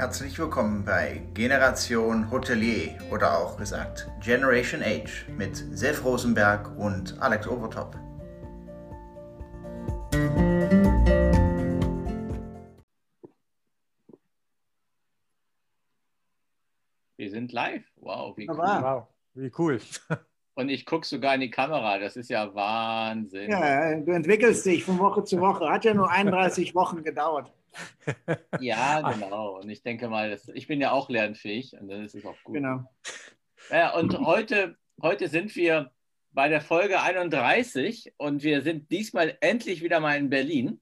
Herzlich willkommen bei Generation Hotelier oder auch gesagt Generation Age mit Sef Rosenberg und Alex Overtop. Wir sind live. Wow, wie cool. Wow, wie cool. Und ich gucke sogar in die Kamera. Das ist ja Wahnsinn. Ja, du entwickelst dich von Woche zu Woche. Hat ja nur 31 Wochen gedauert. Ja, genau. Und ich denke mal, das, ich bin ja auch lernfähig und dann ist es auch gut. Genau. Ja, und heute, heute sind wir bei der Folge 31 und wir sind diesmal endlich wieder mal in Berlin.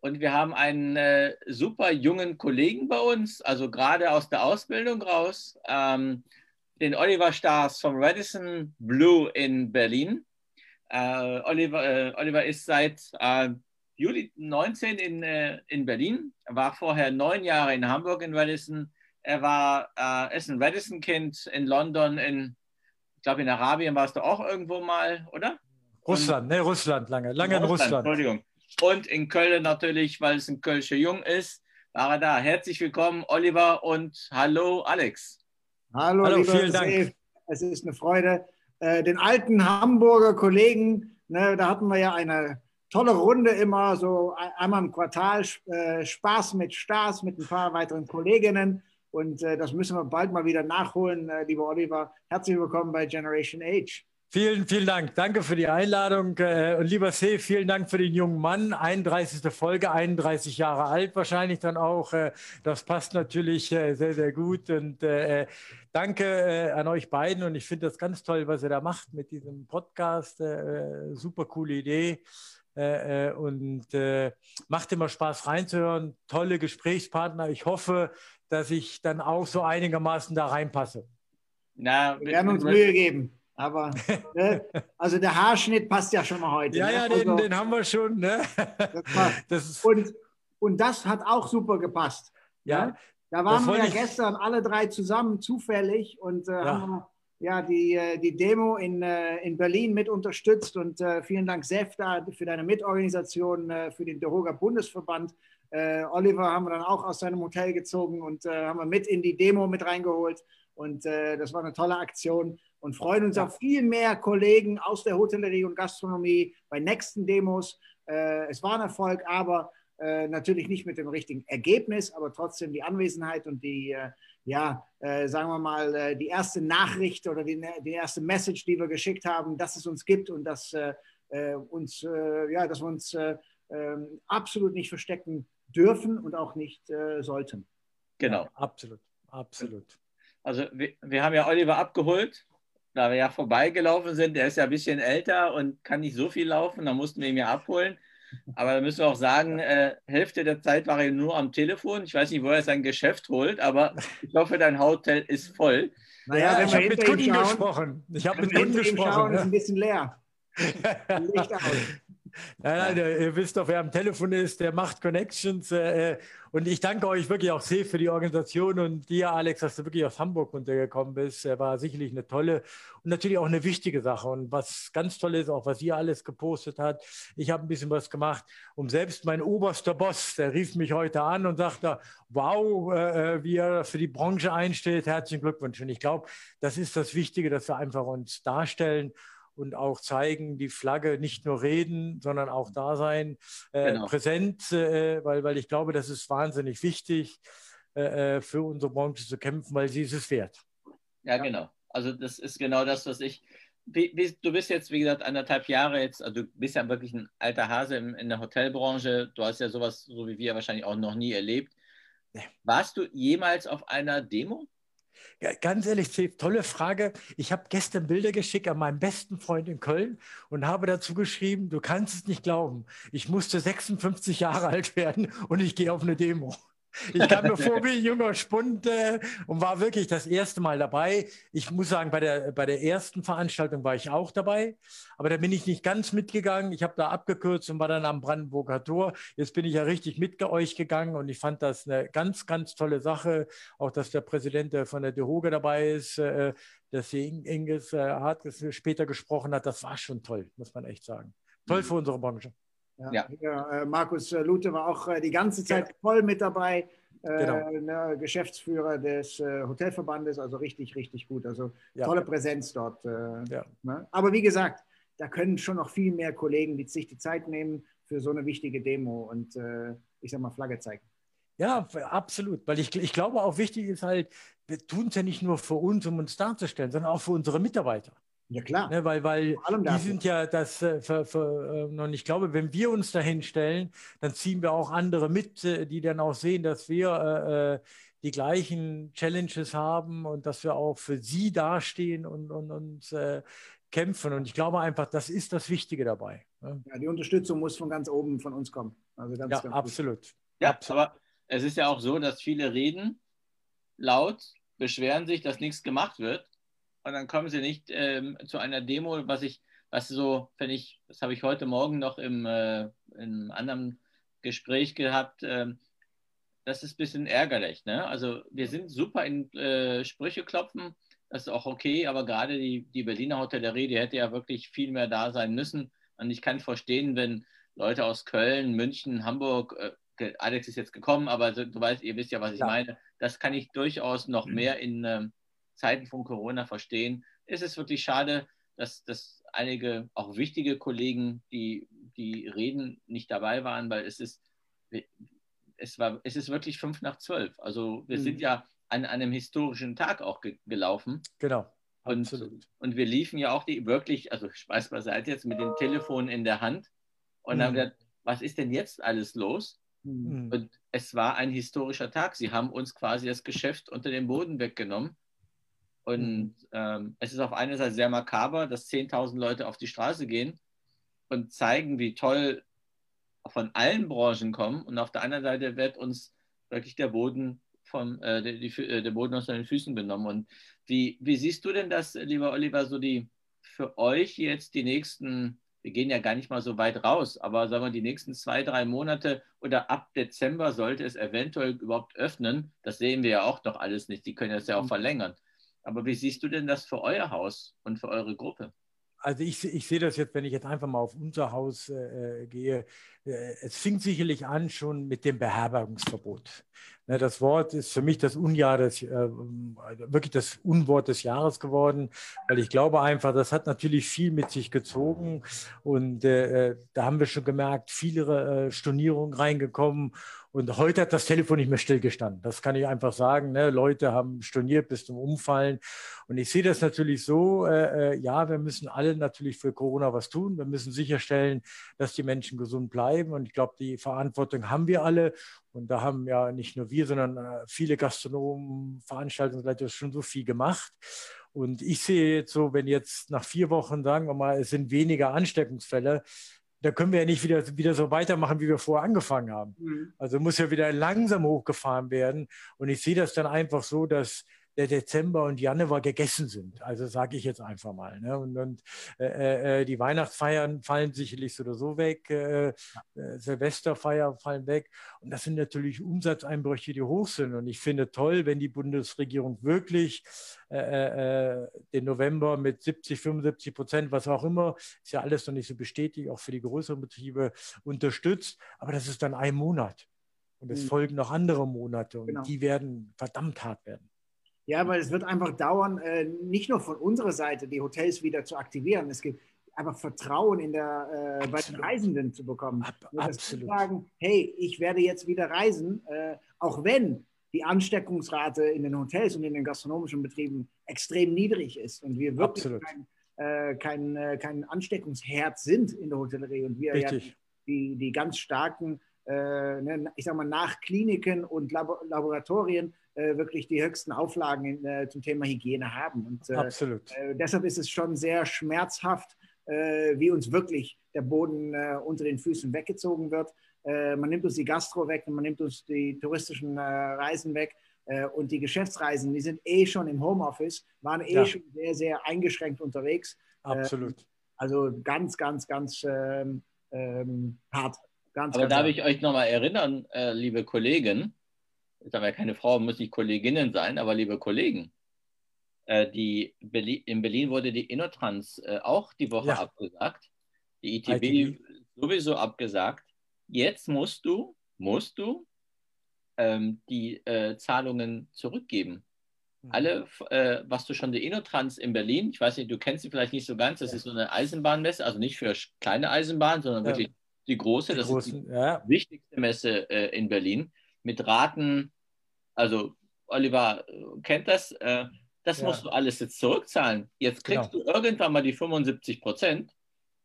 Und wir haben einen äh, super jungen Kollegen bei uns, also gerade aus der Ausbildung raus, ähm, den Oliver Stars vom Radisson Blue in Berlin. Äh, Oliver, äh, Oliver ist seit äh, Juli 19 in, äh, in Berlin. Er war vorher neun Jahre in Hamburg in Radisson. Er war äh, ist ein Radisson-Kind in London, in, ich glaube in Arabien warst du auch irgendwo mal, oder? Russland, ne, Russland lange, lange in Russland. Russland. Entschuldigung. Und in Köln natürlich, weil es ein Kölscher Jung ist, war er da. Herzlich willkommen, Oliver und hallo, Alex. Hallo, hallo vielen Dank. Es ist eine Freude. Äh, den alten Hamburger Kollegen, ne, da hatten wir ja eine tolle Runde immer, so einmal im Quartal äh, Spaß mit Stars, mit ein paar weiteren Kolleginnen. Und äh, das müssen wir bald mal wieder nachholen, äh, lieber Oliver. Herzlich willkommen bei Generation Age. Vielen, vielen Dank. Danke für die Einladung. Äh, und lieber See, vielen Dank für den jungen Mann. 31. Folge, 31 Jahre alt wahrscheinlich dann auch. Äh, das passt natürlich sehr, sehr gut. Und danke an euch beiden. Und ich finde das ganz toll, was ihr da macht mit diesem Podcast. Super coole Idee. Äh, äh, und äh, macht immer Spaß reinzuhören. Tolle Gesprächspartner. Ich hoffe, dass ich dann auch so einigermaßen da reinpasse. Na, wir werden uns Mühe geben. Aber ne, also der Haarschnitt passt ja schon mal heute. Ja, ne? ja, den, also, den, haben wir schon. Ne? Das das und, und das hat auch super gepasst. Ja. Ne? Da waren wir ja gestern alle drei zusammen zufällig und äh, ja. haben ja, die, äh, die Demo in, äh, in Berlin mit unterstützt. Und äh, vielen Dank, SEFTA, für deine Mitorganisation, äh, für den Deroga Bundesverband. Äh, Oliver haben wir dann auch aus seinem Hotel gezogen und haben wir mit in die Demo mit reingeholt. Und das war eine tolle Aktion und freuen uns ja. auf viel mehr Kollegen aus der Hotellerie und Gastronomie bei nächsten Demos. es war ein Erfolg, aber natürlich nicht mit dem richtigen Ergebnis, aber trotzdem die Anwesenheit und die ja, äh, sagen wir mal, äh, die erste Nachricht oder die, die, erste Message, die wir geschickt haben, dass es uns gibt und dass, äh, äh uns, äh, ja, dass wir uns äh, ähm, absolut nicht verstecken dürfen und auch nicht sollten. Genau. Ja, absolut, absolut. Also wir, wir haben ja Oliver abgeholt, da wir ja vorbeigelaufen sind. Der ist ja ein bisschen älter und kann nicht so viel laufen, da mussten wir ihn ja abholen. Aber da müssen wir auch sagen, äh, Hälfte der Zeit war er nur am Telefon. Ich weiß nicht, wo er sein Geschäft holt, aber ich hoffe, dein Hotel ist voll. Naja, ja, ich habe mit Kunden schauen, gesprochen. Ich habe mit Kunden gesprochen. Schauen, ja. ist ein bisschen leer. Licht aus. Nein, nein, ihr wisst doch, wer am Telefon ist, der macht Connections. Äh, und ich danke euch wirklich auch sehr für die Organisation und dir, Alex, dass du wirklich aus Hamburg runtergekommen bist. War sicherlich eine tolle und natürlich auch eine wichtige Sache. Und was ganz toll ist, auch was ihr alles gepostet habt. Ich habe ein bisschen was gemacht, um selbst mein oberster Boss, der rief mich heute an und sagte, wow, äh, wie er für die Branche einsteht. Herzlichen Glückwunsch. Und ich glaube, das ist das Wichtige, dass wir einfach uns darstellen und auch zeigen, die Flagge nicht nur reden, sondern auch da sein, äh, genau. präsent, äh, weil, weil ich glaube, das ist wahnsinnig wichtig, äh, äh, für unsere Branche zu kämpfen, weil sie ist es wert. Ja, ja, genau. Also das ist genau das, was ich. Du bist jetzt, wie gesagt, anderthalb Jahre jetzt, also du bist ja wirklich ein alter Hase in, in der Hotelbranche. Du hast ja sowas, so wie wir wahrscheinlich auch noch nie erlebt. Warst du jemals auf einer Demo? Ja, ganz ehrlich, tolle Frage. Ich habe gestern Bilder geschickt an meinen besten Freund in Köln und habe dazu geschrieben, du kannst es nicht glauben. Ich musste 56 Jahre alt werden und ich gehe auf eine Demo. Ich kam mir vor wie ein junger Spund äh, und war wirklich das erste Mal dabei. Ich muss sagen, bei der, bei der ersten Veranstaltung war ich auch dabei, aber da bin ich nicht ganz mitgegangen. Ich habe da abgekürzt und war dann am Brandenburger Tor. Jetzt bin ich ja richtig mit euch gegangen und ich fand das eine ganz, ganz tolle Sache. Auch, dass der Präsident von der DeHoge dabei ist, äh, dass sie Inges äh, Hart später gesprochen hat. Das war schon toll, muss man echt sagen. Toll mhm. für unsere Branche. Ja, ja. Hier, äh, Markus äh, Lute war auch äh, die ganze Zeit voll mit dabei. genau. ne, Geschäftsführer des Hotelverbandes, also richtig, richtig gut. Also ja. tolle Präsenz dort. Ja. ne? Aber wie gesagt, da können schon noch viel mehr Kollegen die sich die Zeit nehmen für so eine wichtige Demo und ich sag mal Flagge zeigen. Ja, absolut. Weil ich, ich glaube auch wichtig ist halt, wir tun es ja nicht nur für uns, um uns darzustellen, sondern auch für unsere Mitarbeiter. Ja, klar. Ne, weil weil die sind ja das, äh, für, für, äh, und ich glaube, wenn wir uns dahin stellen, dann ziehen wir auch andere mit, äh, die dann auch sehen, dass wir äh, die gleichen Challenges haben und dass wir auch für sie dastehen und, und, und äh, kämpfen. Und ich glaube einfach, das ist das Wichtige dabei. Ne? Ja, die Unterstützung muss von ganz oben von uns kommen. Also ganz, ja, ganz absolut. Ja, absolut. aber es ist ja auch so, dass viele reden laut, beschweren sich, dass nichts gemacht wird und dann kommen sie nicht ähm, zu einer Demo, was ich, was so, finde ich, das habe ich heute Morgen noch im, äh, in einem anderen Gespräch gehabt, ähm, das ist ein bisschen ärgerlich. Ne? Also wir sind super in äh, Sprüche klopfen, das ist auch okay, aber gerade die, die Berliner Hotellerie, die hätte ja wirklich viel mehr da sein müssen. Und ich kann verstehen, wenn Leute aus Köln, München, Hamburg, äh, Alex ist jetzt gekommen, aber du weißt, ihr wisst ja, was ich ja. meine. Das kann ich durchaus noch mhm. mehr in, äh, Zeiten von Corona verstehen. Es ist wirklich schade, dass, dass einige auch wichtige Kollegen, die, die reden, nicht dabei waren, weil es ist, es war, es ist wirklich fünf nach zwölf. Also wir mhm. sind ja an, einem historischen Tag auch ge gelaufen. Genau. Und, und wir liefen ja auch die wirklich, also Spaß beiseite jetzt mit dem Telefon in der Hand und mhm. haben gesagt, was ist denn jetzt alles los? Mhm. Und es war ein historischer Tag. Sie haben uns quasi das Geschäft unter dem Boden weggenommen. Und mhm. ähm, es ist auf einer Seite sehr makaber, dass 10.000 Leute auf die Straße gehen und zeigen, wie toll von allen Branchen kommen. Und auf der anderen Seite wird uns wirklich der Boden, vom, äh, die, die, äh, der Boden aus den Füßen genommen. Und wie, wie siehst du denn das, lieber Oliver, so die für euch jetzt die nächsten, wir gehen ja gar nicht mal so weit raus, aber sagen wir die nächsten zwei, drei Monate oder ab Dezember sollte es eventuell überhaupt öffnen. Das sehen wir ja auch noch alles nicht. Die können das ja auch mhm. verlängern. Aber wie siehst du denn das für euer Haus und für eure Gruppe? Also ich, ich sehe das jetzt, wenn ich jetzt einfach mal auf unser Haus äh, gehe. Äh, es fing sicherlich an schon mit dem Beherbergungsverbot. Ne, das Wort ist für mich das Unjahr des, äh, wirklich das Unwort des Jahres geworden, weil ich glaube einfach, das hat natürlich viel mit sich gezogen und äh, äh da haben wir schon gemerkt, viele äh, Stornierungen reingekommen und heute hat das Telefon nicht mehr stillgestanden. Das kann ich einfach sagen. Ne? Leute haben storniert bis zum Umfallen. Und ich sehe das natürlich so, äh, äh, ja, wir müssen alle natürlich für Corona was tun. Wir müssen sicherstellen, dass die Menschen gesund bleiben. Und ich glaube, die Verantwortung haben wir alle. Und da haben ja nicht nur wir, sondern äh, viele Gastronomen, Veranstaltungsleiter schon so viel gemacht. Und ich sehe jetzt so, wenn jetzt nach vier Wochen, sagen wir mal, es sind weniger Ansteckungsfälle, da können wir ja nicht wieder, wieder so weitermachen, wie wir vorher angefangen haben. Mhm. Also muss ja wieder langsam hochgefahren werden. Und ich sehe das dann einfach so, dass der Dezember und Januar gegessen sind. Also sage ich jetzt einfach mal. Ne? Und, und äh, äh, äh, die Weihnachtsfeiern fallen sicherlich so oder so weg, äh, äh, Silvesterfeier fallen weg. Und das sind natürlich Umsatzeinbrüche, die hoch sind. Und ich finde toll, wenn die Bundesregierung wirklich äh, den November mit 70, 75 Prozent, was auch immer, ist ja alles noch nicht so bestätigt, auch für die größeren Betriebe unterstützt. Aber das ist dann ein Monat. Und es mhm. folgen noch andere Monate und genau. die werden verdammt hart werden. Ja, weil es wird einfach dauern, äh, nicht nur von unserer Seite die Hotels wieder zu aktivieren. Es gibt einfach Vertrauen in der, äh, bei den Reisenden zu bekommen. Ab, absolut. Sagen, hey, ich werde jetzt wieder reisen, äh, auch wenn die Ansteckungsrate in den Hotels und in den gastronomischen Betrieben extrem niedrig ist und wir wirklich absolut. kein, äh, kein, äh, kein Ansteckungsherd sind in der Hotellerie und wir Richtig. ja die, die ganz starken, ne, ich sag mal, nach Kliniken und Laboratorien äh, wirklich die höchsten Auflagen in, äh, zum Thema Hygiene haben. Und, äh, Absolut. Äh, deshalb ist es schon sehr schmerzhaft, äh, wie uns wirklich der Boden unter den Füßen weggezogen wird. man nimmt uns die Gastro weg und man nimmt uns die touristischen Reisen weg. und die Geschäftsreisen, die sind eh schon im Homeoffice, waren eh ja. schon sehr, sehr eingeschränkt unterwegs. Absolut. also ganz, ganz, ganz ähm, ähm, hart. Ganz, Aber ganz darf hart. ich euch nochmal erinnern, liebe Kollegen, ist aber keine Frau, muss nicht Kolleginnen sein, aber liebe Kollegen, äh, die Berlin, in Berlin wurde die Innotrans äh, auch die Woche ja. abgesagt, die ITB, ITB, sowieso abgesagt. Jetzt musst du, musst du ähm, die äh, Zahlungen zurückgeben. Mhm. Alle, äh, was du schon, die Innotrans in Berlin, ich weiß nicht, du kennst sie vielleicht nicht so ganz, das ja. ist so eine Eisenbahnmesse, also nicht für kleine Eisenbahnen, sondern ja. wirklich die große, die das großen, ist die ja. wichtigste Messe äh, in Berlin, mit Raten, also Oliver kennt das, äh, das musst du alles jetzt zurückzahlen. Jetzt kriegst genau. du irgendwann mal die 75 Prozent,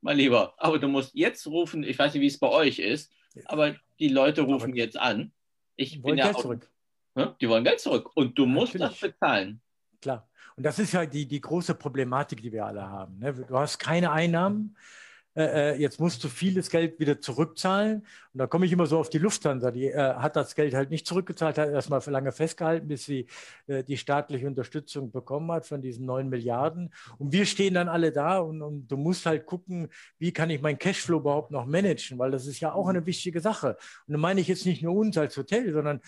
mein Lieber, aber du musst jetzt rufen, ich weiß nicht, wie es bei euch ist, aber die Leute rufen aber jetzt an. Ich bin ja Geld auch, zurück. Ne? Die wollen Geld zurück und du musst Natürlich. das bezahlen. Klar. Und das ist ja die, die große Problematik, die wir alle haben. Ne? Du hast keine Einnahmen. Äh, äh, jetzt musst du vieles Geld wieder zurückzahlen. Und da komme ich immer so auf die Lufthansa. Die äh, hat das Geld halt nicht zurückgezahlt, hat erstmal für lange festgehalten, bis sie äh, die staatliche Unterstützung bekommen hat von diesen neun Milliarden. Und wir stehen dann alle da und, und, du musst halt gucken, wie kann ich meinen Cashflow überhaupt noch managen, weil das ist ja auch eine wichtige Sache. Und da meine ich jetzt nicht nur uns als Hotel, sondern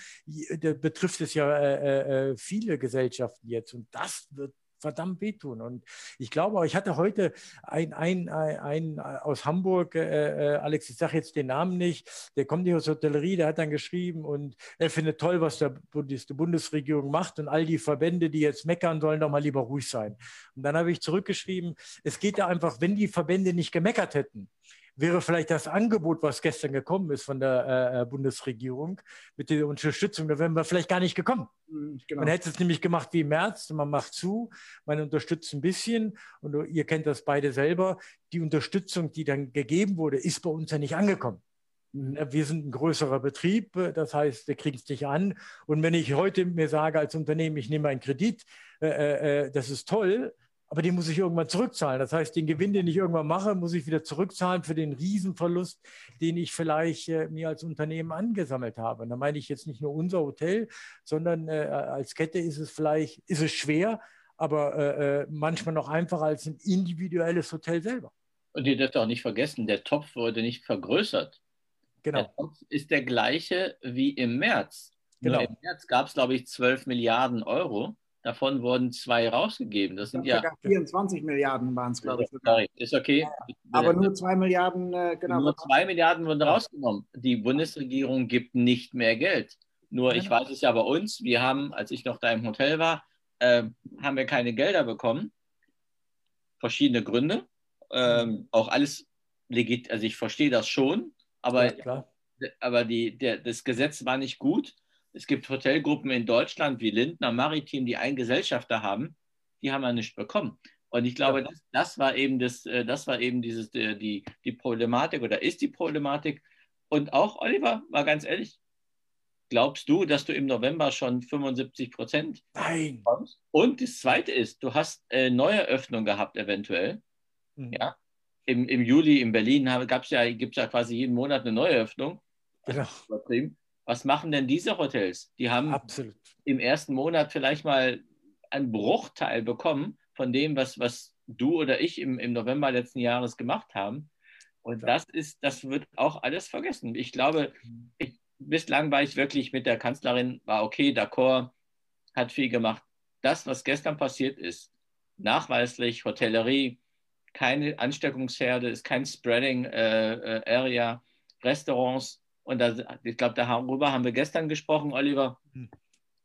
betrifft es ja äh, äh, viele Gesellschaften jetzt. Und das wird verdammt wehtun. Und ich glaube, ich hatte heute einen ein, ein aus Hamburg, äh, äh, Alex, ich sage jetzt den Namen nicht, der kommt nicht aus der Hotellerie, der hat dann geschrieben und er findet toll, was der die Bundesregierung macht und all die Verbände, die jetzt meckern, sollen doch mal lieber ruhig sein. Und dann habe ich zurückgeschrieben, es geht ja einfach, wenn die Verbände nicht gemeckert hätten, wäre vielleicht das Angebot, was gestern gekommen ist von der äh, äh Bundesregierung mit der Unterstützung, da wären wir vielleicht gar nicht gekommen. Mhm, genau. Man hätte es nämlich gemacht wie im März, man macht zu, man unterstützt ein bisschen und ihr kennt das beide selber. Die Unterstützung, die dann gegeben wurde, ist bei uns ja nicht angekommen. Mhm. Wir sind ein größerer Betrieb, das heißt, wir kriegen es nicht an. Und wenn ich heute mir sage als Unternehmen, ich nehme einen Kredit, äh, äh, äh das ist toll, aber den muss ich irgendwann zurückzahlen. Das heißt, den Gewinn, den ich irgendwann mache, muss ich wieder zurückzahlen für den Riesenverlust, den ich vielleicht äh, mir als Unternehmen angesammelt habe. Und da meine ich jetzt nicht nur unser Hotel, sondern äh, als Kette ist es vielleicht, ist es schwer, aber äh, äh manchmal noch einfacher als ein individuelles Hotel selber. Und ihr dürft auch nicht vergessen, der Topf wurde nicht vergrößert. Genau. Der Topf ist der gleiche wie im März. Genau. Nur Im März gab es, glaube ich, 12 Milliarden Euro. Davon wurden zwei rausgegeben. Das sind ja 24 Milliarden waren es, glaube ich. Sogar. Ist okay. Aber nur zwei Milliarden, äh, genau. Nur zwei Milliarden wurden rausgenommen. Die Bundesregierung gibt nicht mehr Geld. Nur ich weiß es ja bei uns, wir haben, als ich noch da im Hotel war, äh, haben wir keine Gelder bekommen. Verschiedene Gründe. Ähm, auch alles legit, also ich verstehe das schon, aber, ja, aber die, der, das Gesetz war nicht gut es gibt Hotelgruppen in Deutschland wie Lindner Maritim, die einen Gesellschafter haben, die haben ja nicht bekommen. Und ich glaube, das, das, war eben das, äh, das war eben dieses, äh, die, die Problematik oder ist die Problematik. Und auch, Oliver, mal ganz ehrlich, glaubst du, dass du im November schon 75 Prozent Nein. kommst? Und das Zweite ist, du hast äh, Neueröffnung gehabt eventuell. Mhm. Ja. Im, Im Juli in Berlin gibt es ja quasi jeden Monat eine Neueröffnung. Genau. Was machen denn diese Hotels? Die haben Absolut. im ersten Monat vielleicht mal einen Bruchteil bekommen von dem, was, was du oder ich im, im November letzten Jahres gemacht haben. Und das ist, das wird auch alles vergessen. Ich glaube, ich, bislang war ich wirklich mit der Kanzlerin, war okay, d'accord, hat viel gemacht. Das, was gestern passiert ist, nachweislich Hotellerie, keine Ansteckungsherde, ist kein Spreading äh, äh, Area, Restaurants, und da, ich glaube, darüber haben wir gestern gesprochen, Oliver. Hm.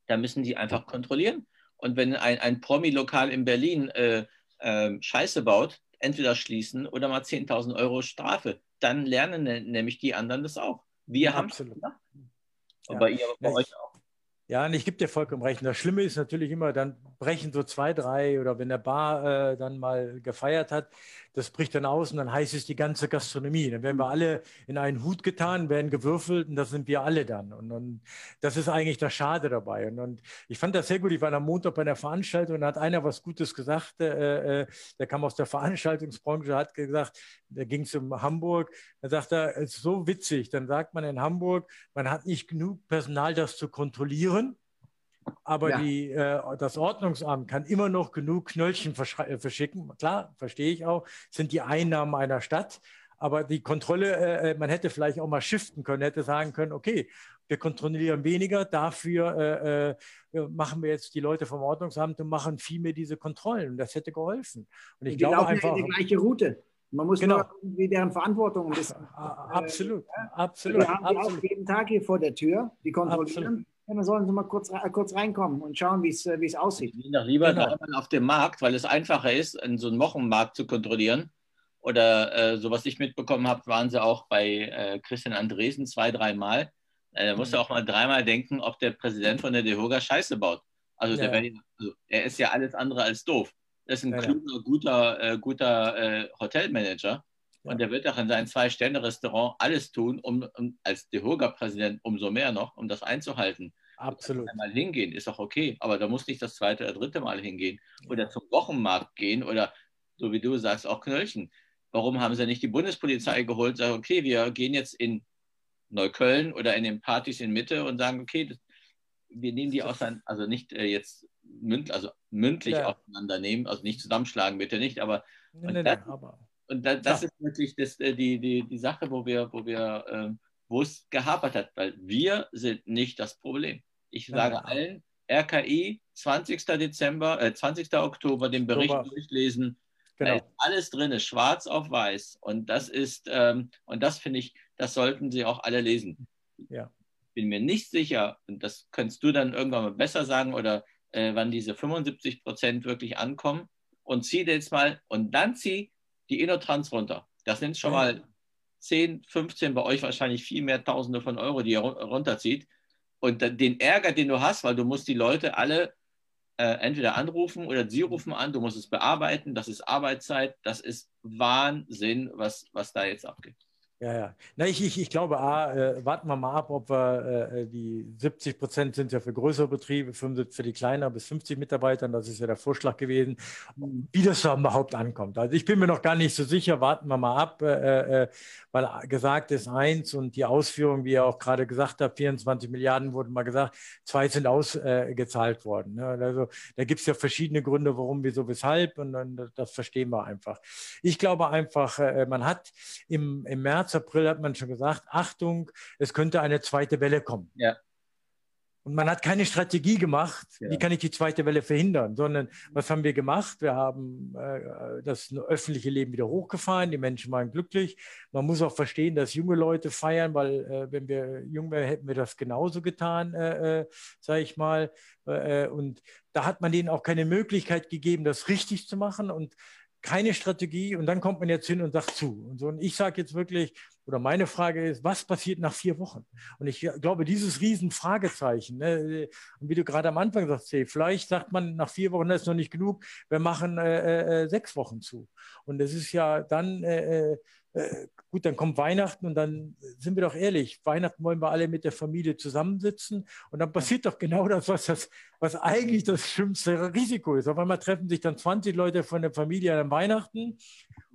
Da müssen die einfach kontrollieren. Und wenn ein, ein Promi-Lokal in Berlin äh, äh, Scheiße baut, entweder schließen oder mal 10.000 Euro Strafe. Dann lernen nämlich die anderen das auch. Wir haben es gemacht. Und ja. bei, ihr, bei ja, euch auch. Ja, und ich gebe dir vollkommen recht. Das Schlimme ist natürlich immer, dann brechen so zwei, drei oder wenn der Bar äh, dann mal gefeiert hat, das bricht dann aus und dann heißt es die ganze Gastronomie. Dann werden wir alle in einen Hut getan, werden gewürfelt und das sind wir alle dann. Und, und das ist eigentlich das Schade dabei. Und, und, ich fand das sehr gut. Ich war am Montag bei einer Veranstaltung und da hat einer was Gutes gesagt. Äh, äh, der kam aus der Veranstaltungsbranche, hat gesagt, da ging es um Hamburg. Da sagt er, es ist so witzig. Dann sagt man in Hamburg, man hat nicht genug Personal, das zu kontrollieren. Aber ja. die, äh, das Ordnungsamt kann immer noch genug Knöllchen äh, verschicken. Klar, verstehe ich auch, sind die Einnahmen einer Stadt. Aber die Kontrolle, äh, äh, man hätte vielleicht auch mal shiften können, hätte sagen können, okay, wir kontrollieren weniger, dafür äh, äh, machen wir jetzt die Leute vom Ordnungsamt und machen viel mehr diese Kontrollen. Und das hätte geholfen. Und ich die glaube einfach. Ja die gleiche Route. Man muss genau. nur irgendwie deren Verantwortung ein bisschen. Absolut, absolut. Wir haben absolut. auch jeden Tag hier vor der Tür, die kontrollieren. Absolut. Ja, dann sollen Sie mal kurz, kurz reinkommen und schauen, wie es äh, aussieht. Ich doch lieber genau. auf dem Markt, weil es einfacher ist, in so einen Wochenmarkt zu kontrollieren. Oder äh, so was ich mitbekommen habe, waren sie auch bei äh, Christian Andresen zwei, dreimal. Äh, da musst du mhm. auch mal dreimal denken, ob der Präsident von der DeHoga Scheiße baut. Also, ja. der, also er ist ja alles andere als doof. Er ist ein ja, kluger, guter, äh, guter äh, Hotelmanager. Und der wird auch in seinem Zwei-Sterne-Restaurant alles tun, um, um als DeHoga-Präsident umso mehr noch, um das einzuhalten. Absolut. Einmal hingehen ist auch okay, aber da muss nicht das zweite oder dritte Mal hingehen oder zum Wochenmarkt gehen oder so wie du sagst, auch Knöllchen. Warum haben sie nicht die Bundespolizei geholt und sagen, okay, wir gehen jetzt in Neukölln oder in den Partys in Mitte und sagen, okay, das, wir nehmen die auseinander, also nicht äh, jetzt münd, also mündlich ja. auseinandernehmen, also nicht zusammenschlagen, bitte nicht, aber, nee, nee, das, nee, aber und da, das ja. ist wirklich das, äh, die, die, die Sache, wo wir, wo wir, äh, wo es gehapert hat, weil wir sind nicht das Problem. Ich sage ja, allen, RKI 20. Dezember, äh, 20. Oktober den Bericht Oktober. durchlesen. Genau. alles drin ist, schwarz auf weiß. Und das ist, ähm, und das finde ich, das sollten Sie auch alle lesen. Ja. Bin mir nicht sicher, und das könntest du dann irgendwann mal besser sagen, oder äh, wann diese 75 Prozent wirklich ankommen. Und zieh jetzt mal, und dann zieh die Innotrans runter. Das sind schon mal 10, 15, bei euch wahrscheinlich viel mehr Tausende von Euro, die ihr runterzieht. Und den Ärger, den du hast, weil du musst die Leute alle äh, entweder anrufen oder sie rufen an, du musst es bearbeiten, das ist Arbeitszeit, das ist Wahnsinn, was, was da jetzt abgeht. Ja, ja. Na, ich, ich, ich glaube, A, äh, warten wir mal ab, ob wir äh, die 70 Prozent sind ja für größere Betriebe, 75 für die kleiner bis 50 Mitarbeitern, das ist ja der Vorschlag gewesen, wie das da überhaupt ankommt. Also ich bin mir noch gar nicht so sicher, warten wir mal ab, äh, äh weil gesagt ist eins und die Ausführung, wie ihr auch gerade gesagt habt, 24 Milliarden wurden mal gesagt, zwei sind ausgezahlt worden. Ne? Also da gibt es ja verschiedene Gründe, warum, wieso, weshalb und, und das verstehen wir einfach. Ich glaube einfach, äh, man hat im, im März April hat man schon gesagt, Achtung, es könnte eine zweite Welle kommen. Ja. Und man hat keine Strategie gemacht, ja. wie kann ich die zweite Welle verhindern, sondern was haben wir gemacht? Wir haben äh, das öffentliche Leben wieder hochgefahren, die Menschen waren glücklich. Man muss auch verstehen, dass junge Leute feiern, weil äh, wenn wir jung wären, hätten wir das genauso getan, äh, äh sage ich mal. Äh, und da hat man denen auch keine Möglichkeit gegeben, das richtig zu machen. Und keine Strategie und dann kommt man jetzt hin und sagt zu. Und so, und ich sage jetzt wirklich, oder meine Frage ist, was passiert nach vier Wochen? Und ich glaube, dieses Riesenfragezeichen, ne, und wie du gerade am Anfang sagst, hey, vielleicht sagt man nach vier Wochen, das ist noch nicht genug, wir machen äh, äh, sechs Wochen zu. Und es ist ja dann äh, äh äh, gut, dann kommt Weihnachten und dann sind wir doch ehrlich, Weihnachten wollen wir alle mit der Familie zusammensitzen und dann passiert doch genau das, was, das, was eigentlich das schlimmste Risiko ist. Auf einmal treffen sich dann 20 Leute von der Familie an Weihnachten.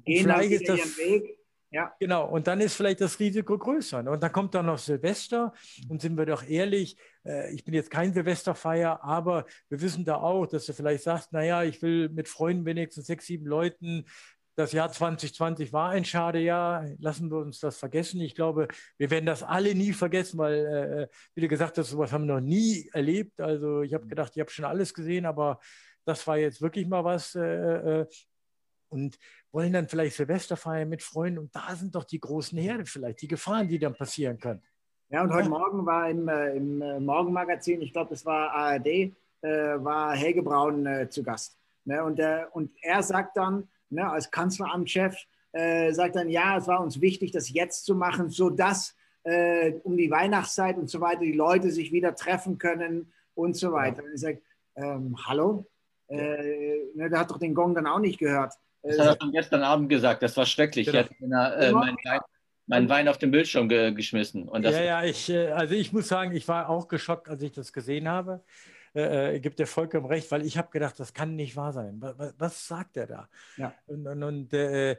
Gehen vielleicht ist das, Weg. Ja. Genau, und dann ist vielleicht das Risiko größer. Und dann kommt dann noch Silvester und sind wir doch ehrlich, äh, ich bin jetzt kein Silvesterfeier, aber wir wissen da auch, dass du vielleicht sagst, naja, ich will mit Freunden wenigstens sechs, sieben Leuten das Jahr 2020 war ein schade Jahr. Lassen wir uns das vergessen. Ich glaube, wir werden das alle nie vergessen, weil, äh, wie du gesagt hast, sowas haben wir noch nie erlebt. Also ich habe mhm. gedacht, ich habe schon alles gesehen, aber das war jetzt wirklich mal was. Äh, äh, und wollen dann vielleicht Silvester feiern mit Freunden. Und da sind doch die großen Herde vielleicht, die Gefahren, die dann passieren können. Ja, und heute ja. Morgen war im, äh, im äh, Morgenmagazin, ich glaube, das war ARD, äh, war Helge Braun zu Gast. Ne? Und, und er sagt dann, ne, als Kanzleramtschef, äh, sagt dann, ja, es war uns wichtig, das jetzt zu machen, sodass äh, um die Weihnachtszeit und so weiter die Leute sich wieder treffen können und so weiter. Und ich sage, ähm, hallo? Äh, ne, der hat doch den Gong dann auch nicht gehört. Das hat er schon gestern Abend gesagt, das war schrecklich. Genau. Ich hatte äh, meinen Wein, mein Wein auf den Bildschirm ge geschmissen. Ja, ja, ich, äh, also ich muss sagen, ich war auch geschockt, als ich das gesehen habe äh, äh gibt der vollkommen recht, weil ich habe gedacht, das kann nicht wahr sein. Was, was sagt er da? Ja. Und, und, und äh,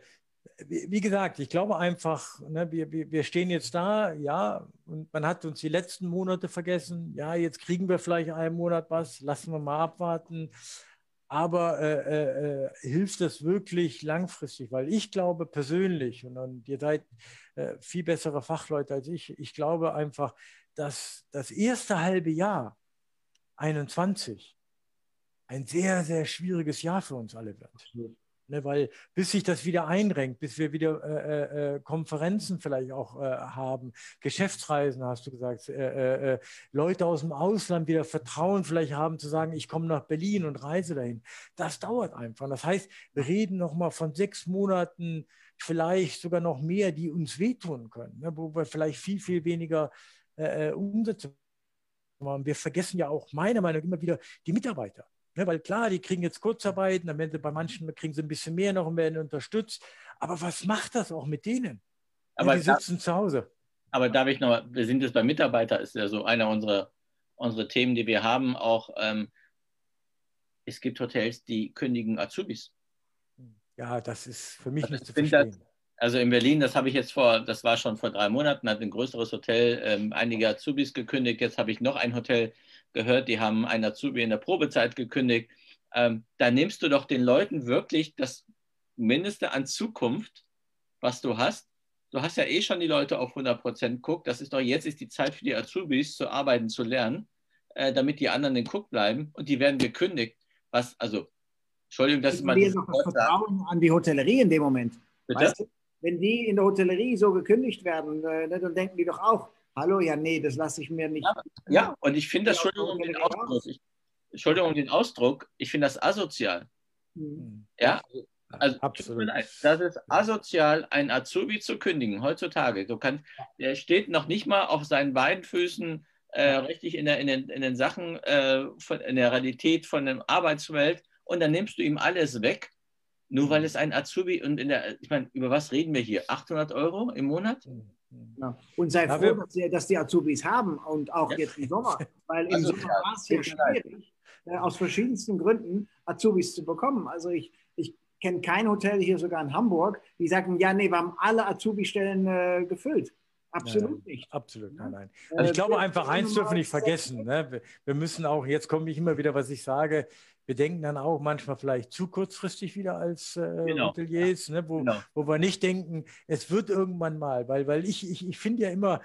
wie gesagt, ich glaube einfach, ne, wir, wir stehen jetzt da, ja, und man hat uns die letzten Monate vergessen. Ja, jetzt kriegen wir vielleicht einen Monat was, lassen wir mal abwarten. Aber äh, äh, äh hilft das wirklich langfristig? Weil ich glaube persönlich, und, und ihr seid äh, viel bessere Fachleute als ich, ich glaube einfach, dass das erste halbe Jahr 21 ein sehr, sehr schwieriges Jahr für uns alle wird. Ne, weil bis sich das wieder einrenkt, bis wir wieder äh, äh, Konferenzen vielleicht auch äh, haben, Geschäftsreisen, hast du gesagt, äh, äh, Leute aus dem Ausland wieder Vertrauen vielleicht haben zu sagen, ich komme nach Berlin und reise dahin. Das dauert einfach. Das heißt, wir reden nochmal von sechs Monaten, vielleicht sogar noch mehr, die uns wehtun können, ne, wo wir vielleicht viel, viel weniger äh, Umsätze haben. Wir vergessen ja auch meiner Meinung nach immer wieder die Mitarbeiter. Ne, weil klar, die kriegen jetzt Kurzarbeiten, am Ende bei manchen kriegen sie ein bisschen mehr noch und werden unterstützt. Aber was macht das auch mit denen? Aber die sitzen da, zu Hause. Aber darf ich noch, wir sind jetzt bei Mitarbeitern, ist ja so einer unserer, unserer Themen, die wir haben, auch, ähm, es gibt Hotels, die kündigen Azubis. Ja, das ist für mich also nicht zu verstehen. Das, also in Berlin, das habe ich jetzt vor, das war schon vor drei Monaten, hat ein größeres Hotel ähm, einige Azubis gekündigt. Jetzt habe ich noch ein Hotel gehört, die haben einen Azubi in der Probezeit gekündigt. Ähm, da nimmst du doch den Leuten wirklich das Mindeste an Zukunft, was du hast. Du hast ja eh schon die Leute auf 100 Prozent guckt. Das ist doch jetzt ist die Zeit für die Azubis zu arbeiten, zu lernen, äh, damit die anderen den Cook bleiben und die werden gekündigt. Was, also, Entschuldigung, das ist mal. Wir noch das Vertrauen an die Hotellerie in dem Moment. Weißt du, wenn die in der Hotellerie so gekündigt werden, äh, ne, dann denken die doch auch, Hallo, ja, nee, das lasse ich mir nicht. Ja, ja und ich finde das, Entschuldigung, den Ausdruck, ich, Entschuldigung, den Ausdruck, ich finde das asozial. Mhm. Ja, also Absolut. das ist asozial, ein Azubi zu kündigen heutzutage. Du kannst, der steht noch nicht mal auf seinen beiden Füßen äh, richtig in, der, in, den, in den Sachen, äh, von, in der Realität von der Arbeitswelt und dann nimmst du ihm alles weg, nur weil mhm. es ein Azubi und in der, ich meine, über was reden wir hier? 800 Euro im Monat? Mhm. Ja. Und sei froh, dass die, dass die, Azubis haben und auch ja. jetzt im Sommer, weil im also, Sommer war es ja schwierig, äh, aus verschiedensten Gründen Azubis zu bekommen. Also ich, ich kenne kein Hotel hier sogar in Hamburg, die sagen, ja, nee, wir haben alle Azubi-Stellen äh, gefüllt. Absolut ja, nicht. Absolut, nein, nein. Äh, also ich glaube einfach, eins dürfen wir nicht vergessen. Ne? Wir müssen auch, jetzt komme ich immer wieder, was ich sage, wir denken dann auch manchmal vielleicht zu kurzfristig wieder als äh, genau. Hoteliers, ne, wo, genau. wo wir nicht denken, es wird irgendwann mal, weil, weil ich, ich, ich finde ja immer,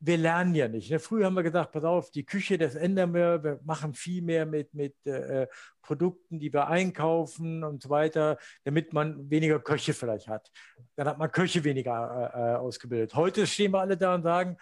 wir lernen ja nicht. Ne? Früher haben wir gesagt, pass auf, die Küche, das ändern wir, wir machen viel mehr mit, mit äh, Produkten, die wir einkaufen und so weiter, damit man weniger Köche vielleicht hat. Dann hat man Köche weniger äh, äh ausgebildet. Heute stehen wir alle da und sagen,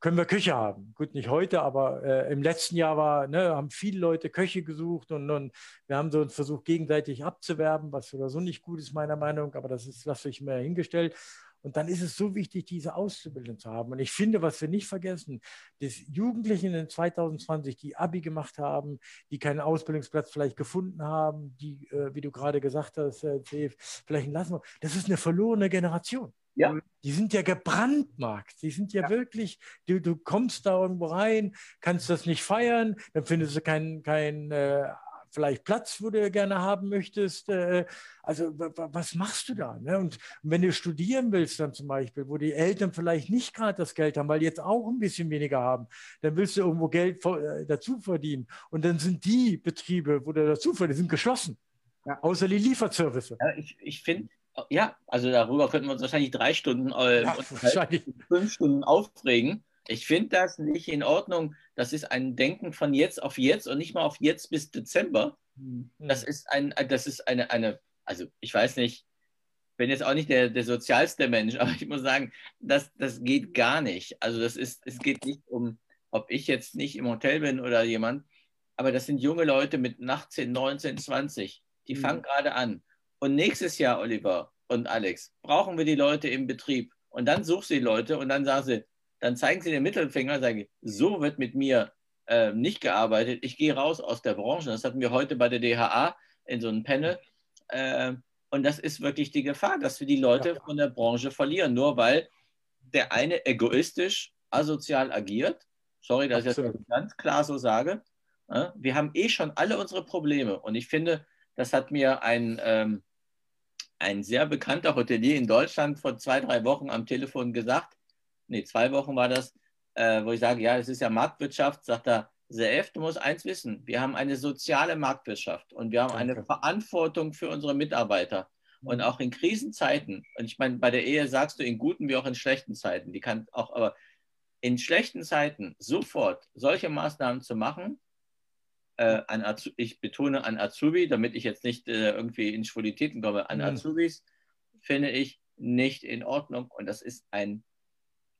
können wir Köche haben. Gut, nicht heute, aber äh, im letzten Jahr war, ne, haben viele Leute Köche gesucht und, und wir haben so versucht, gegenseitig abzuwerben, was oder so nicht gut ist, meiner Meinung, aber das ist, lasse ich mir hingestellt. Und dann ist es so wichtig, diese Auszubildenden zu haben. Und ich finde, was wir nicht vergessen, dass Jugendlichen in 2020, die Abi gemacht haben, die keinen Ausbildungsplatz vielleicht gefunden haben, die, äh, wie du gerade gesagt hast, äh, vielleicht lassen, das ist eine verlorene Generation. Ja. Die sind ja gebrandmarkt. Die sind ja, ja, wirklich, du, du kommst da irgendwo rein, kannst das nicht feiern, dann findest du keinen kein, äh, vielleicht Platz, wo du gerne haben möchtest. Äh, also was machst du da? Ne? Und wenn du studieren willst dann zum Beispiel, wo die Eltern vielleicht nicht gerade das Geld haben, weil die jetzt auch ein bisschen weniger haben, dann willst du irgendwo Geld äh, dazu verdienen. Und dann sind die Betriebe, wo du dazu verdienst, sind geschlossen. Ja. Außer die Lieferservice. Ja, ich ich finde, ja, also darüber könnten wir uns wahrscheinlich drei Stunden, äh, ja, wahrscheinlich. fünf Stunden aufregen. Ich finde das nicht in Ordnung. Das ist ein Denken von jetzt auf jetzt und nicht mal auf jetzt bis Dezember. Mhm. Das ist ein, das ist eine, eine, also ich weiß nicht, bin jetzt auch nicht der, der sozialste Mensch, aber ich muss sagen, das, das geht gar nicht. Also das ist, es geht nicht um, ob ich jetzt nicht im Hotel bin oder jemand, aber das sind junge Leute mit 18, 19, 20, die mhm. fangen gerade an. Und nächstes Jahr, Oliver und Alex, brauchen wir die Leute im Betrieb. Und dann suchst du die Leute und dann sagen sie, dann zeigen sie den Mittelfinger und sagen, so wird mit mir äh, nicht gearbeitet. Ich gehe raus aus der Branche. Das hatten wir heute bei der DHA in so einem Panel. Äh, und das ist wirklich die Gefahr, dass wir die Leute von der Branche verlieren, nur weil der eine egoistisch, asozial agiert. Sorry, dass Absolut. ich das ganz klar so sage. Wir haben eh schon alle unsere Probleme. Und ich finde, das hat mir ein, ähm, ein sehr bekannter Hotelier in Deutschland vor zwei, drei Wochen am Telefon gesagt, nee, zwei Wochen war das, äh, wo ich sage, ja, es ist ja Marktwirtschaft, sagt er, Seef, du musst eins wissen, wir haben eine soziale Marktwirtschaft und wir haben Danke. eine Verantwortung für unsere Mitarbeiter. Und auch in Krisenzeiten, und ich meine, bei der Ehe sagst du in guten wie auch in schlechten Zeiten, die kann auch, aber in schlechten Zeiten sofort solche Maßnahmen zu machen, äh, an Azu ich betone an Azubi, damit ich jetzt nicht äh, irgendwie in Schwulitäten komme, an mhm. Azubis finde ich nicht in Ordnung und das ist ein,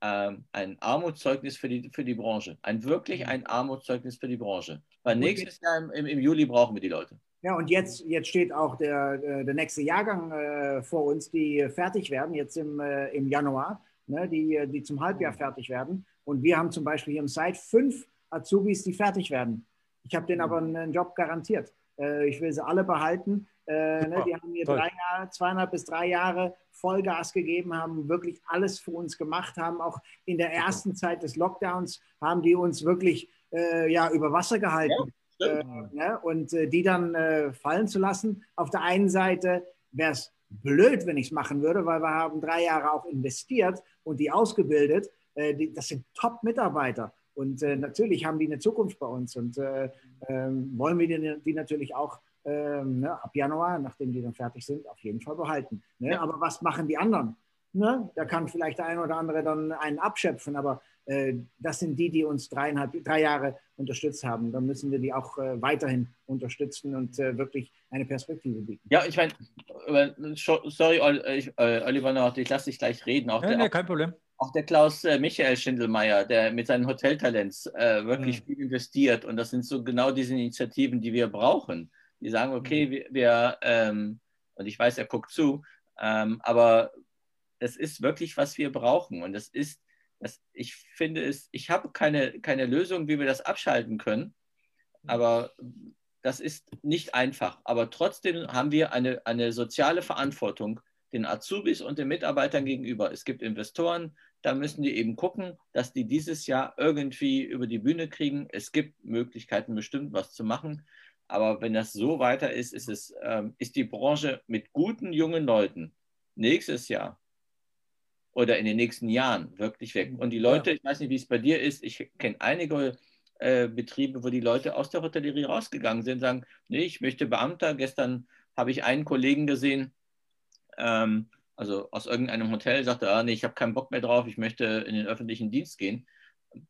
ähm, ein Armutszeugnis für die, für die Branche. Ein wirklich mhm. ein Armutszeugnis für die Branche. Weil nächstes Jahr im, im, Juli brauchen wir die Leute. Ja, und jetzt, jetzt steht auch der, der nächste Jahrgang äh, vor uns, die fertig werden, jetzt im, äh, im Januar, ne, die, die zum Halbjahr fertig werden. Und wir haben zum Beispiel hier im Site fünf Azubis, die fertig werden. Ich habe denen aber einen Job garantiert. Äh, ich will sie alle behalten. Äh, ne, die haben hier drei Jahre, zweieinhalb bis drei Jahre Vollgas gegeben, haben wirklich alles für uns gemacht, haben auch in der ersten Zeit des Lockdowns, haben die uns wirklich äh, ja, über Wasser gehalten. Ja, äh, ne? Und äh, die dann äh, fallen zu lassen. Auf der einen Seite wäre es blöd, wenn ich es machen würde, weil wir haben drei Jahre auch investiert und die ausgebildet. Die, das sind Top-Mitarbeiter. Und äh, natürlich haben die eine Zukunft bei uns und äh, ähm, wollen wir die, die natürlich auch ähm, ne, ab Januar, nachdem die dann fertig sind, auf jeden Fall behalten. Ne? Ja. Aber was machen die anderen? Ne? Da kann vielleicht der eine oder andere dann einen abschöpfen, aber äh, das sind die, die uns dreieinhalb, drei Jahre unterstützt haben. Dann müssen wir die auch äh, weiterhin unterstützen und äh, wirklich eine Perspektive bieten. Ja, ich meine, sorry, Oliver, ich lasse dich gleich reden. Auch ja, der, nee, kein Problem. Auch der Klaus Michael Schindelmeier, der mit seinen Hoteltalents wirklich mhm. viel investiert. Und das sind so genau diese Initiativen, die wir brauchen. Die sagen, okay, mhm. wir, wir ähm, und ich weiß, er guckt zu, ähm, aber es ist wirklich, was wir brauchen. Und das ist das, ich finde es, ich habe keine, keine Lösung, wie wir das abschalten können, mhm. aber das ist nicht einfach. Aber trotzdem haben wir eine, eine soziale Verantwortung den Azubis und den Mitarbeitern gegenüber. Es gibt Investoren, da müssen die eben gucken, dass die dieses Jahr irgendwie über die Bühne kriegen. Es gibt Möglichkeiten, bestimmt was zu machen. Aber wenn das so weiter ist, ist, es, ähm, ist die Branche mit guten jungen Leuten nächstes Jahr oder in den nächsten Jahren wirklich weg. Und die Leute, ja. ich weiß nicht, wie es bei dir ist, ich kenne einige äh, Betriebe, wo die Leute aus der Hotellerie rausgegangen sind, sagen, nee, ich möchte Beamter. Gestern habe ich einen Kollegen gesehen, ähm, also aus irgendeinem Hotel, sagte, ah, nee, ich habe keinen Bock mehr drauf, ich möchte in den öffentlichen Dienst gehen.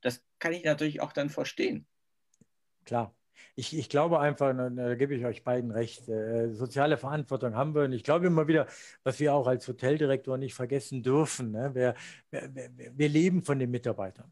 Das kann ich natürlich auch dann verstehen. Klar ich, ich glaube einfach, da gebe ich euch beiden recht, äh, soziale Verantwortung haben wir. Und ich glaube immer wieder, was wir auch als Hoteldirektor nicht vergessen dürfen, ne? wir, wir, wir leben von den Mitarbeitern.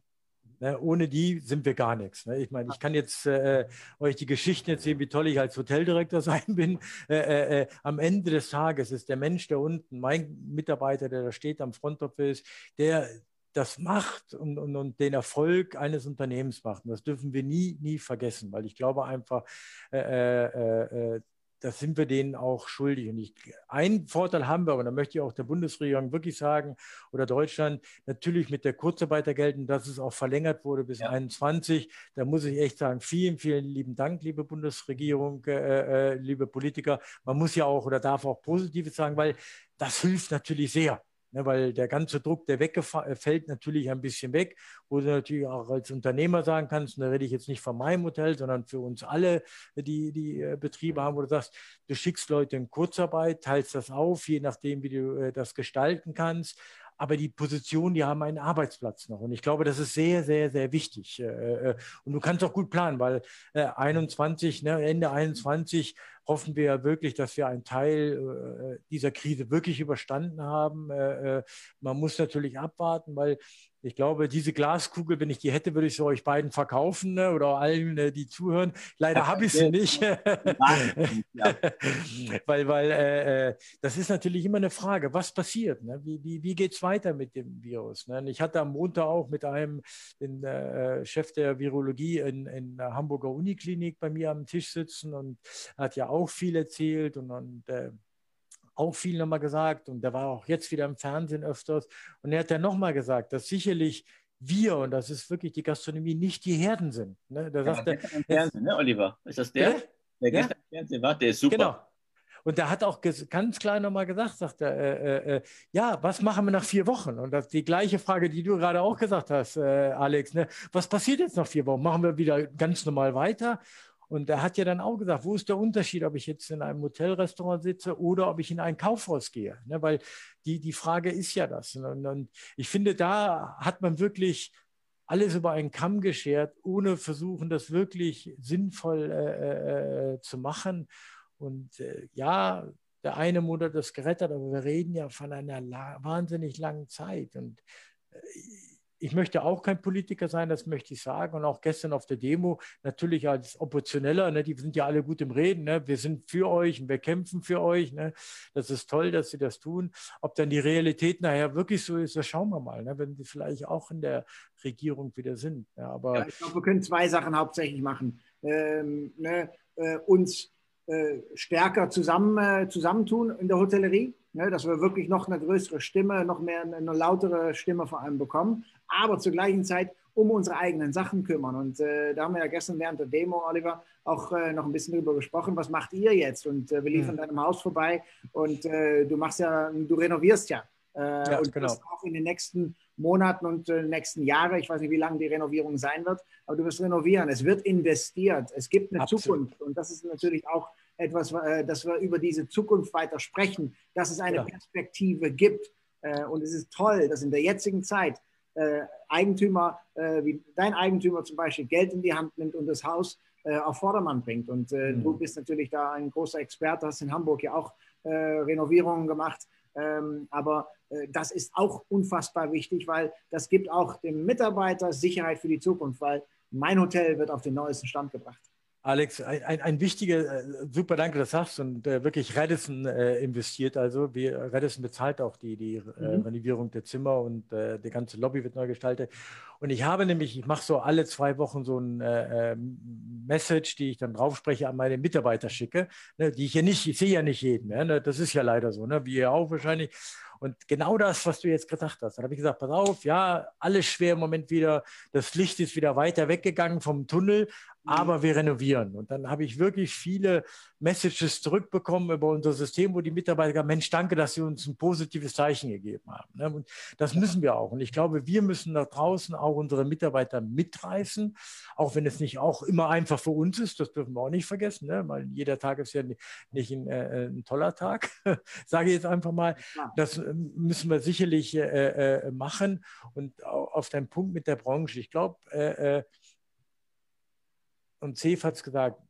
Ne, ohne die sind wir gar nichts. Ne? Ich meine, ich kann jetzt äh, euch die Geschichten erzählen, wie toll ich als Hoteldirektor sein bin. Äh, äh, äh, am Ende des Tages ist der Mensch da unten, mein Mitarbeiter, der da steht am Front Office, der, das macht und, und, und, den Erfolg eines Unternehmens macht. Und das dürfen wir nie, nie vergessen, weil ich glaube einfach, äh, äh, äh, das sind wir denen auch schuldig. Und ich, einen Vorteil haben wir, und da möchte ich auch der Bundesregierung wirklich sagen, oder Deutschland, natürlich mit der Kurzarbeitergeld, und dass es auch verlängert wurde bis ja. 21. Da muss ich echt sagen, vielen, vielen lieben Dank, liebe Bundesregierung, äh, äh, liebe Politiker. Man muss ja auch oder darf auch Positives sagen, weil das hilft natürlich sehr. Ne, weil der ganze Druck, der weggefällt, äh, natürlich ein bisschen weg, wo du natürlich auch als Unternehmer sagen kannst, und da rede ich jetzt nicht von meinem Hotel, sondern für uns alle, die die äh, Betriebe haben, wo du sagst, du schickst Leute in Kurzarbeit, teilst das auf, je nachdem, wie du äh, das gestalten kannst aber die Position, die haben einen Arbeitsplatz noch. Und ich glaube, das ist sehr, sehr, sehr wichtig. Und du kannst auch gut planen, weil 21, ne, Ende 21 hoffen wir ja wirklich, dass wir einen Teil dieser Krise wirklich überstanden haben. Man muss natürlich abwarten, weil ich glaube, diese Glaskugel, wenn ich die hätte, würde ich sie euch beiden verkaufen ne? oder allen, äh, die zuhören. Leider habe ich sie nicht. weil weil äh, äh, das ist natürlich immer eine Frage, was passiert? Ne? Wie, wie, wie geht es weiter mit dem Virus? Ne? Ich hatte am Montag auch mit einem den, äh, Chef der Virologie in, in der Hamburger Uniklinik bei mir am Tisch sitzen und hat ja auch viel erzählt und, und äh, auch viel nochmal gesagt und der war auch jetzt wieder im Fernsehen öfters und er hat ja nochmal gesagt, dass sicherlich wir, und das ist wirklich die Gastronomie, nicht die Herden sind. Ne? Da ja, sagt der, im Fernsehen, ne, Oliver? Ist das der? Der ja? gestern im Fernsehen war, der ist super. Genau. Und der hat auch ganz klar nochmal gesagt, sagt er, äh, äh, äh, ja, was machen wir nach vier Wochen? Und das die gleiche Frage, die du gerade auch gesagt hast, äh, Alex, ne? was passiert jetzt nach vier Wochen? Machen wir wieder ganz normal weiter? Und er hat ja dann auch gesagt, wo ist der Unterschied, ob ich jetzt in einem Hotelrestaurant sitze oder ob ich in ein Kaufhaus gehe? Ne, weil die, die Frage ist ja das. Und, und ich finde, da hat man wirklich alles über einen Kamm geschert, ohne versuchen, das wirklich sinnvoll äh, äh, zu machen. Und äh, ja, der eine Monat das gerettet, aber wir reden ja von einer wahnsinnig langen Zeit. Und äh, ich möchte auch kein Politiker sein, das möchte ich sagen. Und auch gestern auf der Demo, natürlich als Oppositioneller, ne, die sind ja alle gut im Reden. Ne? Wir sind für euch und wir kämpfen für euch. Ne? Das ist toll, dass sie das tun. Ob dann die Realität nachher wirklich so ist, das schauen wir mal, ne? wenn sie vielleicht auch in der Regierung wieder sind. Ja, aber ja, ich glaube, wir können zwei Sachen hauptsächlich machen. Ähm, ne, äh, uns äh, stärker zusammen, äh, zusammentun in der Hotellerie, ne, dass wir wirklich noch eine größere Stimme, noch mehr eine, eine lautere Stimme vor allem bekommen aber zur gleichen Zeit um unsere eigenen Sachen kümmern. Und äh, da haben wir ja gestern während der Demo, Oliver, auch äh, noch ein bisschen drüber gesprochen. Was macht ihr jetzt? Und äh, wir liefern mhm. deinem Haus vorbei und äh, du machst ja, du renovierst ja. Äh, ja und genau. auch in den nächsten Monaten und äh, nächsten Jahren, ich weiß nicht, wie lange die Renovierung sein wird, aber du wirst renovieren. Es wird investiert. Es gibt eine Absolut. Zukunft. Und das ist natürlich auch etwas, dass wir über diese Zukunft weiter sprechen, dass es eine ja. Perspektive gibt. und es ist toll, dass in der jetzigen Zeit äh, Eigentümer, äh, wie dein Eigentümer zum Beispiel, Geld in die Hand nimmt und das Haus äh, auf Vordermann bringt. Und mhm. du bist natürlich da ein großer Experte, hast in Hamburg ja auch Renovierungen gemacht. Ähm, aber das ist auch unfassbar wichtig, weil das gibt auch dem Mitarbeiter Sicherheit für die Zukunft, weil mein Hotel wird auf den neuesten Stand gebracht. Alex, ein, ein, wichtiger, äh, super danke, dass du hast und äh, wirklich Redison äh, investiert. Also wir, Redison bezahlt auch die, die äh, mhm. Renovierung der Zimmer und äh, die ganze Lobby wird neu gestaltet. Und ich habe nämlich, ich mache so alle zwei Wochen so ein äh, Message, die ich dann draufspreche, an meine Mitarbeiter schicke, ne, die ich ja nicht, ich sehe ja nicht jeden mehr. Ne, das ist ja leider so, ne, wie ihr auch wahrscheinlich. Und genau das, was du jetzt gesagt hast, dann habe ich gesagt, pass auf, ja, alles schwer im Moment wieder, das Licht ist wieder weiter weggegangen vom Tunnel. Aber wir renovieren. Und dann habe ich wirklich viele Messages zurückbekommen über unser System, wo die Mitarbeiter sagen, Mensch, danke, dass Sie uns ein positives Zeichen gegeben haben. Ne? Und das müssen wir auch. Und ich glaube, wir müssen da draußen auch unsere Mitarbeiter mitreißen, auch wenn es nicht auch immer einfach für uns ist, das dürfen wir auch nicht vergessen, ne? weil jeder Tag ist ja nicht ein, äh, ein toller Tag, sage ich jetzt einfach mal. Das ähm, müssen wir sicherlich äh, äh, machen. Und auf deinen Punkt mit der Branche, ich glaube, äh, äh und CEF hat es gesagt,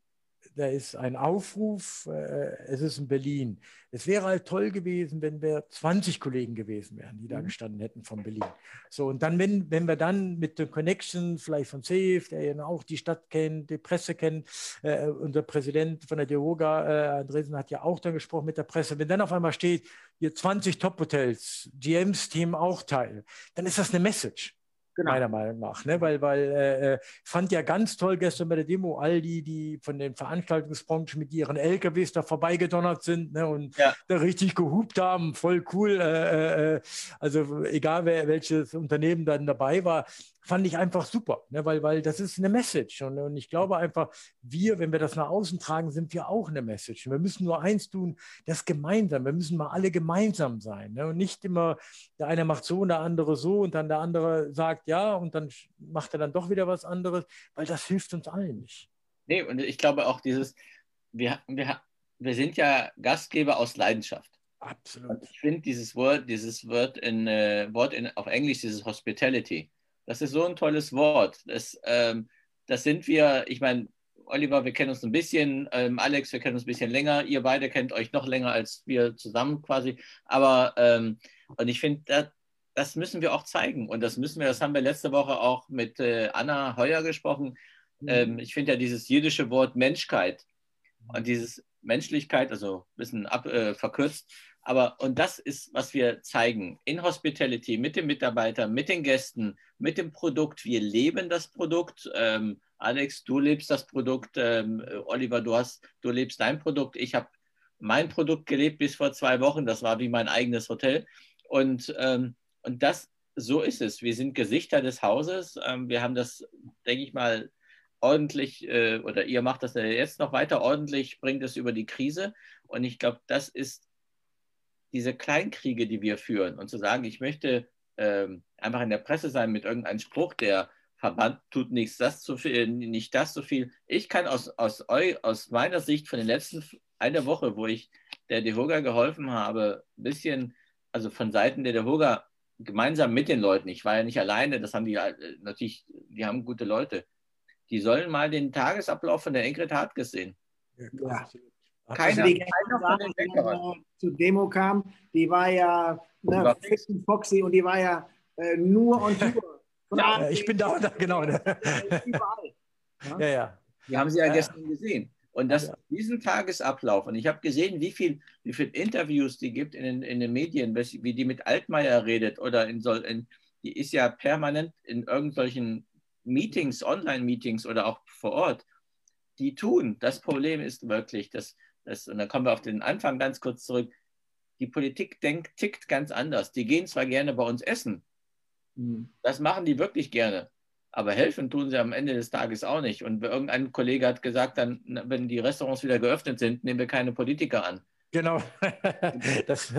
da ist ein Aufruf, äh, es ist in Berlin. Es wäre halt toll gewesen, wenn wir 20 Kollegen gewesen wären, die da mhm. gestanden hätten von Berlin. So, und dann, wenn, wenn wir dann mit den Connections, vielleicht von CEF, der ja auch die Stadt kennt, die Presse kennt, äh, unser Präsident von der DEOGA, äh, Andresen, hat ja auch dann gesprochen mit der Presse, wenn dann auf einmal steht, hier 20 Top-Hotels, GMs Team auch Teil, dann ist das eine Message. Genau. Meiner Meinung nach. Ne? Weil, weil äh, äh, fand ja ganz toll gestern bei der Demo, all die, die von den Veranstaltungsbranchen mit ihren LKWs da vorbeigedonnert sind ne? und ja. da richtig gehupt haben. Voll cool. Äh, äh, also egal wer, welches Unternehmen dann dabei war, fand ich einfach super, ne? weil, weil das ist eine Message. Und, und ich glaube einfach, wir, wenn wir das nach außen tragen, sind wir auch eine Message. Und wir müssen nur eins tun, das gemeinsam. Wir müssen mal alle gemeinsam sein. Ne? Und nicht immer, der eine macht so und der andere so und dann der andere sagt ja und dann macht er dann doch wieder was anderes, weil das hilft uns allen nicht. Nee, und ich glaube auch dieses, wir, wir, wir sind ja Gastgeber aus Leidenschaft. Absolut. Und ich finde dieses Wort, dieses Wort in, äh, Wort in, auf Englisch, dieses Hospitality, das ist so ein tolles Wort. Das, ähm, das sind wir, ich meine, Oliver, wir kennen uns ein bisschen, ähm, Alex, wir kennen uns ein bisschen länger, ihr beide kennt euch noch länger als wir zusammen quasi. Aber, ähm, und ich finde, das, das, müssen wir auch zeigen. Und das müssen wir, das haben wir letzte Woche auch mit äh, Anna Heuer gesprochen. Mhm. Ähm, ich finde ja dieses jüdische Wort Menschkeit und dieses Menschlichkeit, also ein bisschen ab, äh, verkürzt, aber, und das ist, was wir zeigen in Hospitality mit den Mitarbeitern, mit den Gästen, mit dem Produkt. Wir leben das Produkt. Ähm, Alex, du lebst das Produkt. Ähm, Oliver, du, hast, du lebst dein Produkt. Ich habe mein Produkt gelebt bis vor zwei Wochen. Das war wie mein eigenes Hotel. Und, ähm, und das, so ist es. Wir sind Gesichter des Hauses. Ähm, wir haben das, denke ich mal, ordentlich, äh, oder ihr macht das jetzt noch weiter ordentlich, bringt es über die Krise. Und ich glaube, das ist diese Kleinkriege, die wir führen und zu sagen, ich möchte ähm, einfach in der Presse sein mit irgendeinem Spruch, der Verband tut nichts, das zu viel, nicht das so viel. Ich kann aus, aus, aus meiner Sicht von den letzten einer Woche, wo ich der DeHoga geholfen habe, ein bisschen, also von Seiten der DeHoga gemeinsam mit den Leuten, ich war ja nicht alleine, das haben die äh, natürlich, die haben gute Leute, die sollen mal den Tagesablauf von der Ingrid Hart gesehen. Ja. Keiner, also die Bäckern. zu Demo kam, die war ja ne, Foxy und die war ja äh, nur on Tour. ja, ich bin da und da, genau. Überall. Ja, ja. ja. Die haben sie ja, ja. gestern gesehen. Und das, diesen Tagesablauf, und ich habe gesehen, wie viel, wie viel Interviews die gibt in den, in den Medien, wie die mit Altmaier redet oder in, in die ist ja permanent in irgendwelchen Meetings, Online-Meetings oder auch vor Ort. Die tun. Das Problem ist wirklich, dass, dass, und da kommen wir auf den Anfang ganz kurz zurück, die Politik denkt, tickt ganz anders. Die gehen zwar gerne bei uns essen, mhm. das machen die wirklich gerne. Aber helfen tun sie am Ende des Tages auch nicht. Und irgendein Kollege hat gesagt, dann, wenn die Restaurants wieder geöffnet sind, nehmen wir keine Politiker an. Genau, das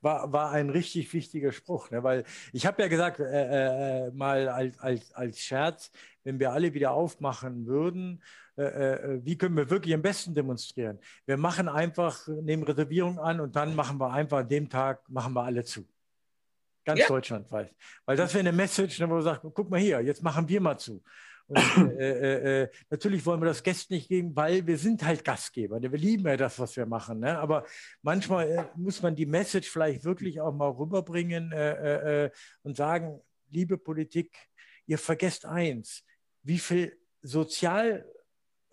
war, war ein richtig wichtiger Spruch, ne? weil ich habe ja gesagt, äh, äh, mal als, als, als Scherz, wenn wir alle wieder aufmachen würden, äh, äh, wie können wir wirklich am besten demonstrieren? Wir machen einfach, nehmen Reservierung an und dann machen wir einfach an dem Tag, machen wir alle zu. Ganz ja. deutschlandweit. Weil das wäre eine Message, ne, wo man sagt, guck mal hier, jetzt machen wir mal zu. Und äh, äh, äh, natürlich wollen wir das Gästen nicht geben, weil wir sind halt Gastgeber. Wir lieben ja das, was wir machen. Ne? Aber manchmal äh, muss man die Message vielleicht wirklich auch mal rüberbringen äh, äh, und sagen, liebe Politik, ihr vergesst eins, wie viel Sozial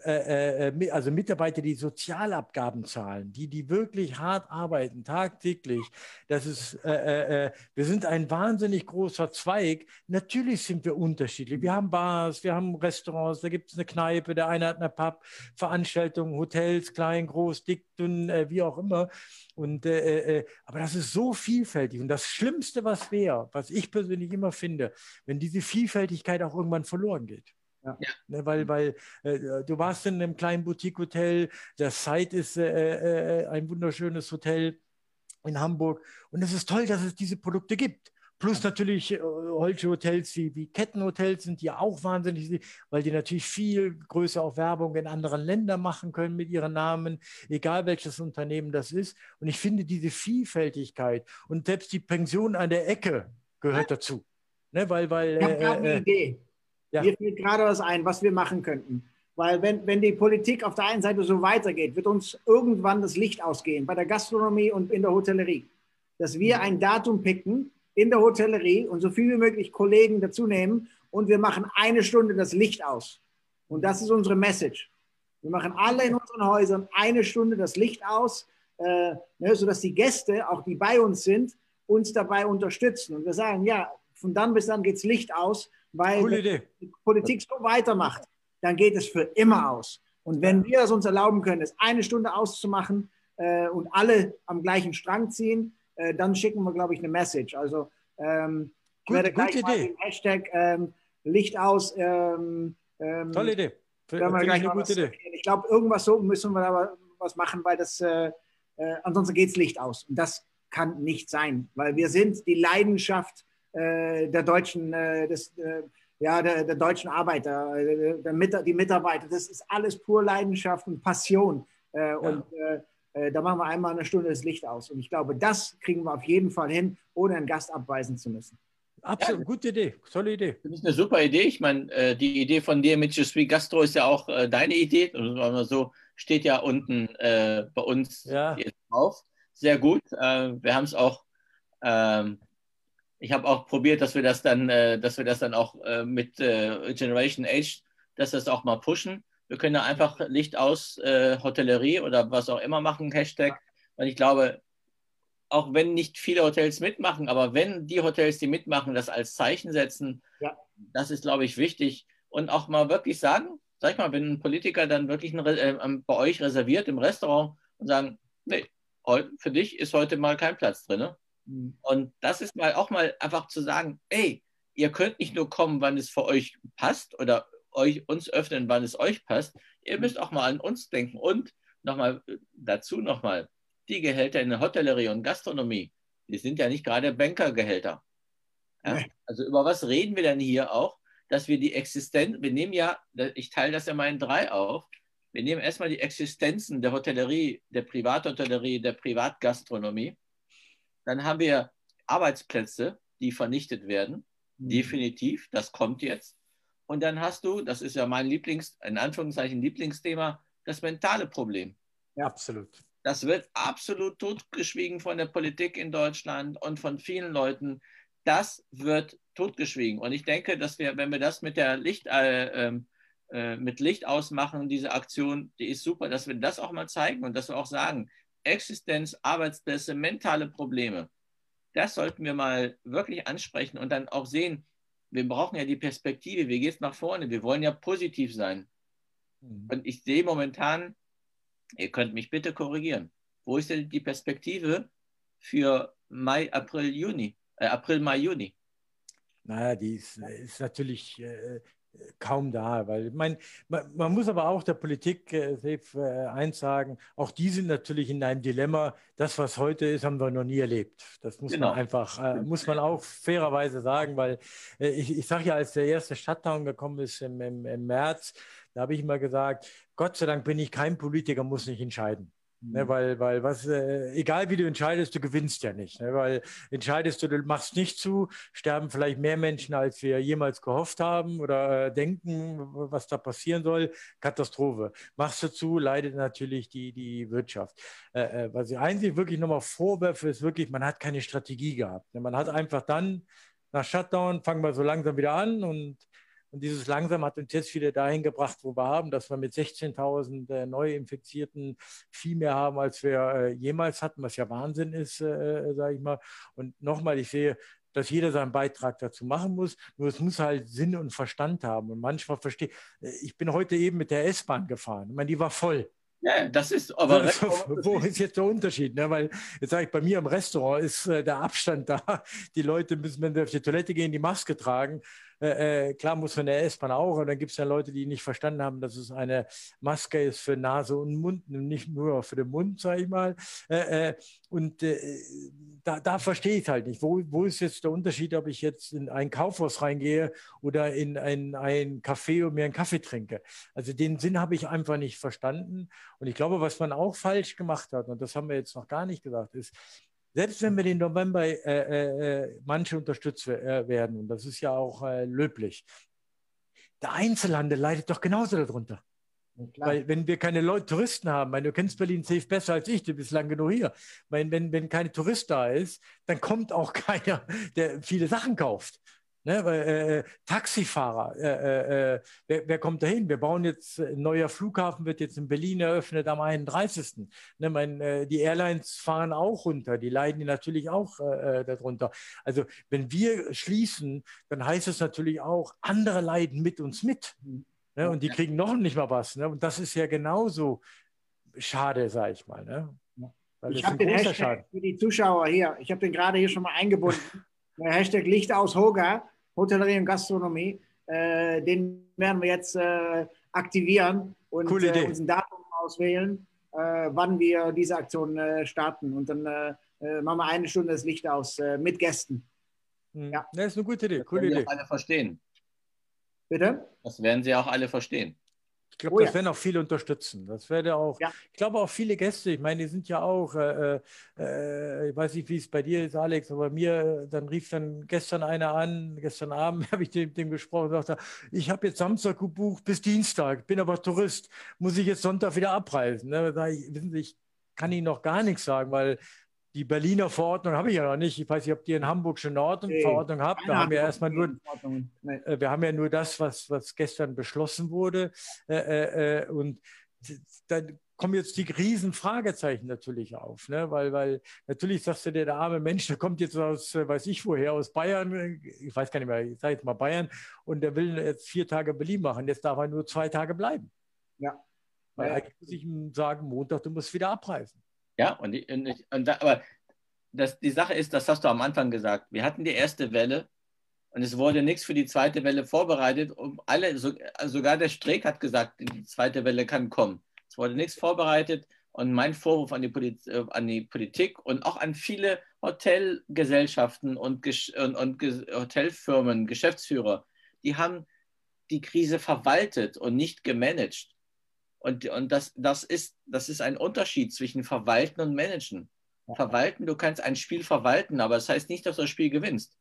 äh, äh, also Mitarbeiter, die Sozialabgaben zahlen, die, die wirklich hart arbeiten, tagtäglich. Das ist, äh, äh, wir sind ein wahnsinnig großer Zweig. Natürlich sind wir unterschiedlich. Wir haben Bars, wir haben Restaurants, da gibt es eine Kneipe, der eine hat eine Pub, Veranstaltungen, Hotels, klein, groß, dick, dünn, äh, wie auch immer. Und, äh, äh, aber das ist so vielfältig. Und das Schlimmste, was wäre, was ich persönlich immer finde, wenn diese Vielfältigkeit auch irgendwann verloren geht. Ja. Ne, weil weil äh, du warst in einem kleinen Boutique-Hotel, das Site ist äh, äh, ein wunderschönes Hotel in Hamburg und es ist toll, dass es diese Produkte gibt. Plus natürlich äh, solche Hotels wie, wie Kettenhotels sind, die auch wahnsinnig sind, weil die natürlich viel größer auch Werbung in anderen Ländern machen können mit ihren Namen, egal welches Unternehmen das ist. Und ich finde diese Vielfältigkeit und selbst die Pension an der Ecke gehört dazu. Ne, weil, weil, ich habe gerade eine äh, Idee. Ja. Mir fällt gerade was ein, was wir machen könnten. Weil wenn, wenn die Politik auf der einen Seite so weitergeht, wird uns irgendwann das Licht ausgehen bei der Gastronomie und in der Hotellerie. Dass wir ein Datum picken in der Hotellerie und so viel wie möglich Kollegen dazu nehmen und wir machen eine Stunde das Licht aus. Und das ist unsere Message. Wir machen alle in unseren Häusern eine Stunde das Licht aus, äh, ne, sodass die Gäste, auch die bei uns sind, uns dabei unterstützen. Und wir sagen, ja, von dann bis dann geht das Licht aus weil wenn die Politik so weitermacht, dann geht es für immer aus. Und wenn wir es uns erlauben können, es eine Stunde auszumachen äh, und alle am gleichen Strang ziehen, äh, dann schicken wir, glaube ich, eine Message. Also ähm, ich Gut, werde gleich mal den Hashtag ähm, Licht aus. Ähm, ähm Tolle Idee. Für, eine gute Idee. Ich glaube, irgendwas so müssen wir aber was machen, weil das äh, äh ansonsten geht es Licht aus. Und das kann nicht sein, weil wir sind die Leidenschaft der deutschen, äh, des, äh, ja, der, der, deutschen Arbeiter, der, der, die Mitarbeiter. Das ist alles pur Leidenschaft und Passion. Ja. Und da machen wir einmal eine Stunde das Licht aus. Und ich glaube, das kriegen wir auf jeden Fall hin, ohne einen Gast abweisen zu müssen. Absolut, ja, gute Idee, tolle Idee. Das ist eine super Idee. Ich meine, die Idee von dir mit Je suis Gastro ist ja auch deine Idee. So steht ja unten bei uns ja. drauf. Sehr gut. wir haben es auch ähm, ich habe auch probiert, dass wir das dann, äh, dass wir das dann auch äh, mit äh, Generation Age, dass das auch mal pushen. Wir können da einfach Licht aus äh, Hotellerie oder was auch immer machen, Hashtag. Und ich glaube, auch wenn nicht viele Hotels mitmachen, aber wenn die Hotels, die mitmachen, das als Zeichen setzen, ja. das ist, glaube ich, wichtig. Und auch mal wirklich sagen, sag ich mal, wenn ein Politiker dann wirklich ein, äh, bei euch reserviert im Restaurant und sagen, nee, für dich ist heute mal kein Platz drin. Ne? Mhm. Und das ist mal auch mal einfach zu sagen, ey, ihr könnt nicht nur kommen, wann es für euch passt oder euch uns öffnen, wann es euch passt. Ihr müsst auch mal an uns denken. Und nochmal dazu nochmal, die Gehälter in der Hotellerie und Gastronomie, die sind ja nicht gerade Bankergehälter. Ja? Also über was reden wir denn hier auch? Dass wir die Existenz, wir nehmen ja, ich teile das ja mal in drei auf, wir nehmen erstmal die Existenzen der Hotellerie, der Privathotellerie, der Privatgastronomie dann haben wir Arbeitsplätze, die vernichtet werden. Mhm. Definitiv, das kommt jetzt. Und dann hast du, das ist ja mein Lieblings, in Anführungszeichen Lieblingsthema, das mentale Problem. Ja, absolut. Das wird absolut totgeschwiegen von der Politik in Deutschland und von vielen Leuten. Das wird totgeschwiegen. Und ich denke, dass wir, wenn wir das mit der Licht, äh, ähm, äh, mit Licht ausmachen, diese Aktion, die ist super, dass wir das auch mal zeigen und dass wir auch sagen, Existenz, Arbeitsplätze, mentale Probleme, das sollten wir mal wirklich ansprechen und dann auch sehen, wir brauchen ja die Perspektive, wie geht es nach vorne? Wir wollen ja positiv sein. Mhm. Und ich sehe momentan, ihr könnt mich bitte korrigieren, wo ist denn die Perspektive für Mai, April, Juni, äh, April, Mai, Juni? Naja, die ist, ist natürlich äh, kaum da, weil mein, man, man, muss aber auch der Politik äh, äh, eins sagen, auch die sind natürlich in einem Dilemma. Das, was heute ist, haben wir noch nie erlebt. Das muss genau. man einfach, äh, muss man auch fairerweise sagen, weil äh, ich, ich sage ja, als der erste Shutdown gekommen ist im, im, im März, da habe ich immer gesagt, Gott sei Dank bin ich kein Politiker, muss nicht entscheiden. Ne, mhm. weil, weil was, äh, egal wie du entscheidest, du gewinnst ja nicht. Ne, weil entscheidest du, du machst nicht zu, sterben vielleicht mehr Menschen, als wir jemals gehofft haben oder äh, denken, was da passieren soll. Katastrophe. Machst du zu, leidet natürlich die, die Wirtschaft. Äh, äh was ich einzig wirklich nochmal vorwerfe, ist wirklich, man hat keine Strategie gehabt. Ne, man hat einfach dann nach Shutdown, fangen wir so langsam wieder an und und dieses langsam hat uns jetzt wieder dahin gebracht, wo wir haben, dass wir mit 16.000 äh, Neuinfizierten viel mehr haben, als wir äh, jemals hatten, was ja Wahnsinn ist, äh, äh sage ich mal. Und nochmal, ich sehe, dass jeder seinen Beitrag dazu machen muss. Nur es muss halt Sinn und Verstand haben. Und manchmal verstehe äh, ich, bin heute eben mit der S-Bahn gefahren. Ich meine, die war voll. Ja, das ist aber. So, wo ist jetzt der Unterschied? Ne? Weil jetzt sage ich, bei mir im Restaurant ist äh, der Abstand da. Die Leute müssen, wenn sie auf die Toilette gehen, die Maske tragen. Äh, äh, klar muss man der S-Bahn auch, und dann gibt es ja Leute, die nicht verstanden haben, dass es eine Maske ist für Nase und Mund, nicht nur für den Mund, sage ich mal. Äh, äh und äh, da, da verstehe ich halt nicht. Wo, wo ist jetzt der Unterschied, ob ich jetzt in ein Kaufhaus reingehe oder in ein, ein Café und mir einen Kaffee trinke? Also den Sinn habe ich einfach nicht verstanden. Und ich glaube, was man auch falsch gemacht hat, und das haben wir jetzt noch gar nicht gesagt, ist, selbst wenn wir den November äh, äh, äh, manche unterstützt äh, werden, und das ist ja auch äh, löblich, der Einzelhandel leidet doch genauso darunter. Weil wenn wir keine Leute, Touristen haben, meine, du kennst Berlin safe besser als ich, du bist lang genug hier. Meine, wenn, wenn keine Tourist da ist, dann kommt auch keiner, der viele Sachen kauft. Ne, weil, äh, Taxifahrer, äh, äh, äh, wer, wer, kommt dahin? Wir bauen jetzt, ein neuer Flughafen wird jetzt in Berlin eröffnet am 31. Ne, mein, äh, die Airlines fahren auch runter, die leiden natürlich auch äh, darunter. Also wenn wir schließen, dann heißt es natürlich auch, andere leiden mit uns mit. Ne, und die kriegen noch nicht mal was. Ne? Und das ist ja genauso schade, sage ich mal. Ne? Ich habe den Hashtag Schaden. für die Zuschauer hier, ich habe den gerade hier schon mal eingebunden. Der Hashtag Licht aus Hoga Hotellerie und Gastronomie. Äh, den werden wir jetzt äh, aktivieren und Coole äh, uns ein Datum auswählen, äh, wann wir diese Aktion äh, starten. Und dann äh, machen wir eine Stunde das Licht aus mit Gästen. Hm. Ja. Das ist eine gute Idee. Coole das werden Idee. alle verstehen. Bitte? Das werden sie auch alle verstehen. Ich glaube, oh, das ja. werden auch viele unterstützen. Das werde auch, ja. ich glaube auch viele Gäste, ich meine, die sind ja auch, äh, äh, ich weiß nicht, wie es bei dir ist, Alex, aber mir, dann rief dann gestern einer an, gestern Abend habe ich mit dem gesprochen und sagte, ich habe jetzt Samstag gebucht bis Dienstag, bin aber Tourist, muss ich jetzt Sonntag wieder abreisen. Ne? Da ich, wissen Sie, ich kann Ihnen noch gar nichts sagen, weil die Berliner Verordnung habe ich ja noch nicht. Ich weiß nicht, ob ihr in Hamburg schon eine Ordnung, nee, Verordnung habt. Da haben wir erstmal nur, nee. Äh, wir haben ja nur das, was, was gestern beschlossen wurde. Äh, äh und dann kommen jetzt die riesen Fragezeichen natürlich auf, ne? weil, weil natürlich sagst du dir, der arme Mensch, der kommt jetzt aus, weiß ich woher, aus Bayern, ich weiß gar nicht mehr, ich sage jetzt mal Bayern, und der will jetzt vier Tage Berlin machen, jetzt darf er nur zwei Tage bleiben. Ja. Weil ja. eigentlich muss ich ihm sagen, Montag, du musst wieder abreisen. Ja, und, die, und, und da, aber das, die Sache ist, das hast du am Anfang gesagt. Wir hatten die erste Welle und es wurde nichts für die zweite Welle vorbereitet. Um alle, so, sogar der Streeck hat gesagt, die zweite Welle kann kommen. Es wurde nichts vorbereitet. Und mein Vorwurf an die, Poliz äh, an die Politik und auch an viele Hotelgesellschaften und, und, und Hotelfirmen, Geschäftsführer, die haben die Krise verwaltet und nicht gemanagt. Und, und das, das, ist, das ist ein Unterschied zwischen Verwalten und Managen. Verwalten, du kannst ein Spiel verwalten, aber das heißt nicht, dass du das Spiel gewinnst.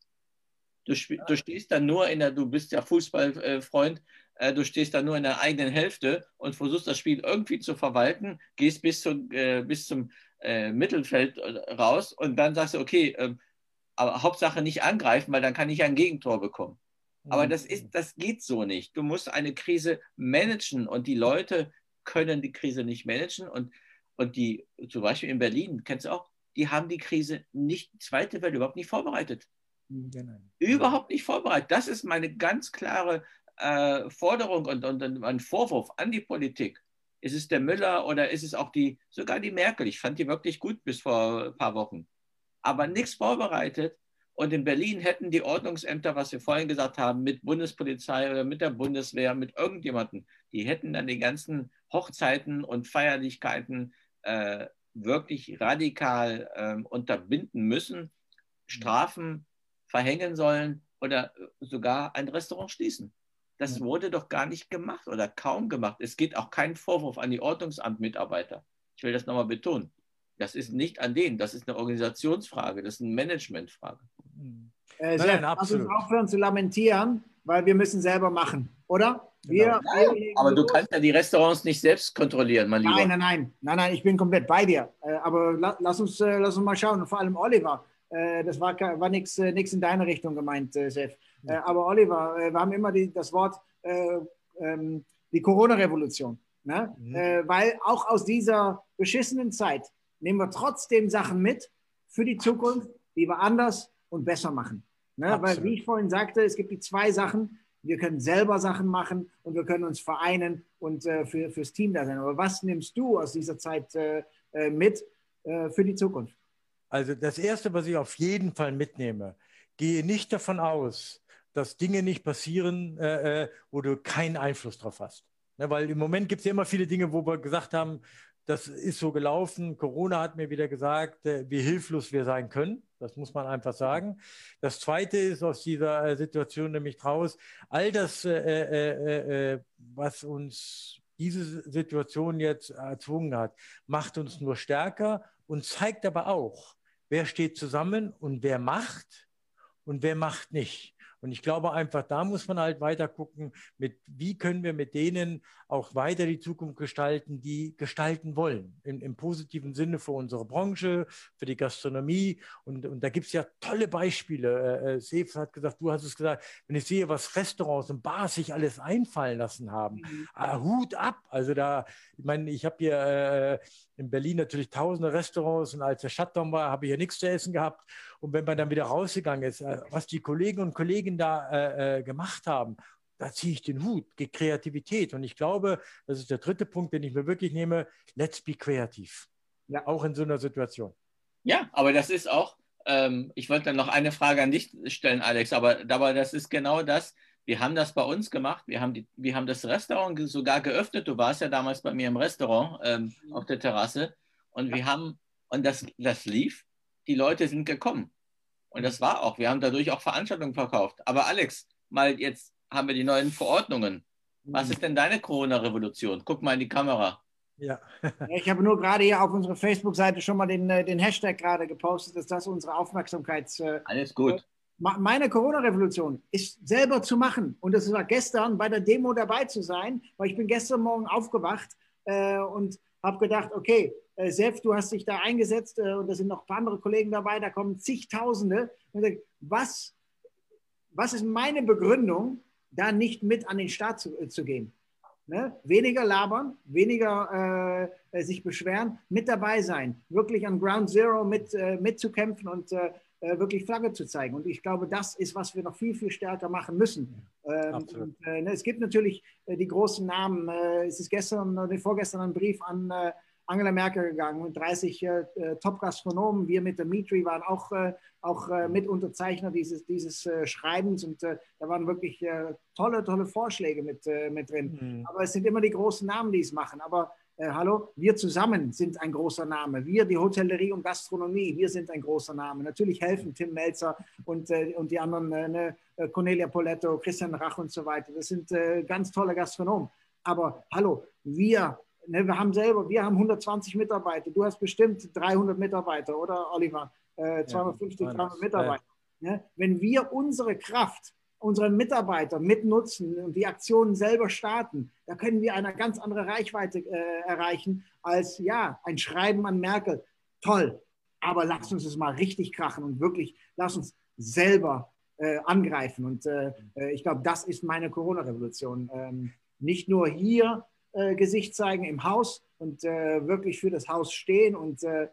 Du, du stehst dann nur in der, du bist ja Fußballfreund, äh, du stehst dann nur in der eigenen Hälfte und versuchst das Spiel irgendwie zu verwalten, gehst bis, zu, äh, bis zum äh, Mittelfeld äh, raus und dann sagst du, okay, ähm, aber Hauptsache nicht angreifen, weil dann kann ich ein Gegentor bekommen. Aber das, ist, das geht so nicht. Du musst eine Krise managen und die Leute können die Krise nicht managen. Und, und die, zum Beispiel in Berlin, kennst du auch, die haben die Krise nicht, zweite Welle überhaupt nicht vorbereitet. Genau. Überhaupt nicht vorbereitet. Das ist meine ganz klare äh, Forderung und, und, und ein Vorwurf an die Politik. Ist es der Müller oder ist es auch die, sogar die Merkel? Ich fand die wirklich gut bis vor ein paar Wochen. Aber nichts vorbereitet. Und in Berlin hätten die Ordnungsämter, was wir vorhin gesagt haben, mit Bundespolizei oder mit der Bundeswehr, mit irgendjemandem, die hätten dann die ganzen Hochzeiten und Feierlichkeiten äh, wirklich radikal äh, unterbinden müssen, Strafen verhängen sollen oder sogar ein Restaurant schließen. Das wurde doch gar nicht gemacht oder kaum gemacht. Es geht auch kein Vorwurf an die Ordnungsamtmitarbeiter. Ich will das nochmal betonen. Das ist nicht an denen, das ist eine Organisationsfrage, das ist eine Managementfrage. Äh, nein, absolut. Lass uns aufhören zu lamentieren, weil wir müssen selber machen, oder? Wir, genau. wir aber du kannst ja die Restaurants nicht selbst kontrollieren, mein Lieber. Nein, nein, nein, nein, nein, ich bin komplett bei dir. Äh, aber lass uns, äh, lass uns mal schauen, und vor allem Oliver. Äh, das war, war nichts in deine Richtung gemeint, Sef. Aber Oliver, wir haben immer die, das Wort ähm, die Corona-Revolution. Ne? Mhm. Weil auch aus dieser beschissenen Zeit nehmen wir trotzdem Sachen mit für die Zukunft, die wir anders und besser machen. Ne? Weil, wie ich vorhin sagte, es gibt die zwei Sachen. Wir können selber Sachen machen und wir können uns vereinen und äh, für, fürs Team da sein. Aber was nimmst du aus dieser Zeit äh, äh mit äh, für die Zukunft? Also das Erste, was ich auf jeden Fall mitnehme, gehe nicht davon aus, dass Dinge nicht passieren, äh, äh, wo du keinen Einfluss drauf hast. Ne, weil im Moment gibt es ja immer viele Dinge, wo wir gesagt haben, das ist so gelaufen. Corona hat mir wieder gesagt, wie hilflos wir sein können. Das muss man einfach sagen. Das Zweite ist aus dieser Situation nämlich raus, all das, äh, äh, äh, was uns diese Situation jetzt erzwungen hat, macht uns nur stärker und zeigt aber auch, wer steht zusammen und wer macht und wer macht nicht. Und ich glaube einfach, da muss man halt weiter gucken, mit, wie können wir mit denen auch weiter die Zukunft gestalten, die gestalten wollen. Im, im positiven Sinne für unsere Branche, für die Gastronomie. Und, und da gibt es ja tolle Beispiele. Äh, äh Sef hat gesagt, du hast es gesagt, wenn ich sehe, was Restaurants und Bars sich alles einfallen lassen haben, mhm. äh, Hut ab. Also da, ich meine, ich habe hier äh, in Berlin natürlich tausende Restaurants und als der Shutdown war, habe ich ja nichts zu essen gehabt. Und wenn man dann wieder rausgegangen ist, äh, was die Kollegen und Kolleginnen da äh, äh, gemacht haben, da ziehe ich den Hut, die Kreativität. Und ich glaube, das ist der dritte Punkt, den ich mir wirklich nehme, let's be kreativ. Ja. Auch in so einer Situation. Ja, aber das ist auch, ähm, ich wollte dann noch eine Frage an dich stellen, Alex, aber, aber das ist genau das. Wir haben das bei uns gemacht. Wir haben, die, wir haben das Restaurant sogar geöffnet. Du warst ja damals bei mir im Restaurant ähm, auf der Terrasse. Und wir haben, und das, das lief die Leute sind gekommen. Und das war auch. Wir haben dadurch auch Veranstaltungen verkauft. Aber Alex, mal jetzt haben wir die neuen Verordnungen. Was ist denn deine Corona-Revolution? Guck mal in die Kamera. Ja. ich habe nur gerade hier auf unserer Facebook-Seite schon mal den, äh, den Hashtag gerade gepostet, dass das unsere Aufmerksamkeit. Äh, Alles gut. Meine Corona-Revolution ist selber zu machen. Und es war gestern bei der Demo dabei zu sein, weil ich bin gestern Morgen aufgewacht äh, und habe gedacht, okay, äh, Sef, du hast dich da eingesetzt äh, und da sind noch ein paar andere Kollegen dabei, da kommen zigtausende. Was, was ist meine Begründung, da nicht mit an den Start zu, äh, zu gehen? Ne? Weniger labern, weniger äh, sich beschweren, mit dabei sein, wirklich an Ground Zero mit, äh, mitzukämpfen und äh, äh, wirklich Flagge zu zeigen. Und ich glaube, das ist, was wir noch viel, viel stärker machen müssen. Ähm, und, äh, ne, es gibt natürlich äh, die großen Namen. Äh, es ist gestern oder vorgestern ein Brief an äh, Angela Merkel gegangen mit 30 äh, Top-Gastronomen. Wir mit der Mitri waren auch, auch Mitunterzeichner dieses, dieses Schreibens und da waren wirklich tolle, tolle Vorschläge mit, mit drin. Mhm. Aber es sind immer die großen Namen, die es machen. Aber äh, hallo, wir zusammen sind ein großer Name. Wir, die Hotellerie und Gastronomie, wir sind ein großer Name. Natürlich helfen Tim Melzer und, äh, und die anderen, äh, ne, äh, Cornelia Poletto, Christian Rach und so weiter. Das sind äh, ganz tolle Gastronomen. Aber hallo, wir, ne, wir haben selber, wir haben 120 Mitarbeiter. Du hast bestimmt 300 Mitarbeiter, oder Oliver? 250, äh, ja, 300 Mitarbeiter. Ne? Wenn wir unsere Kraft, unsere Mitarbeiter mitnutzen und die Aktionen selber starten, da können wir eine ganz andere Reichweite äh, erreichen als ja ein Schreiben an Merkel. Toll, aber lass uns es mal richtig krachen und wirklich lass uns selber äh, angreifen. Und äh, äh ich glaube, das ist meine Corona-Revolution. Ähm, nicht nur hier äh, Gesicht zeigen im Haus und äh, wirklich für das Haus stehen und äh,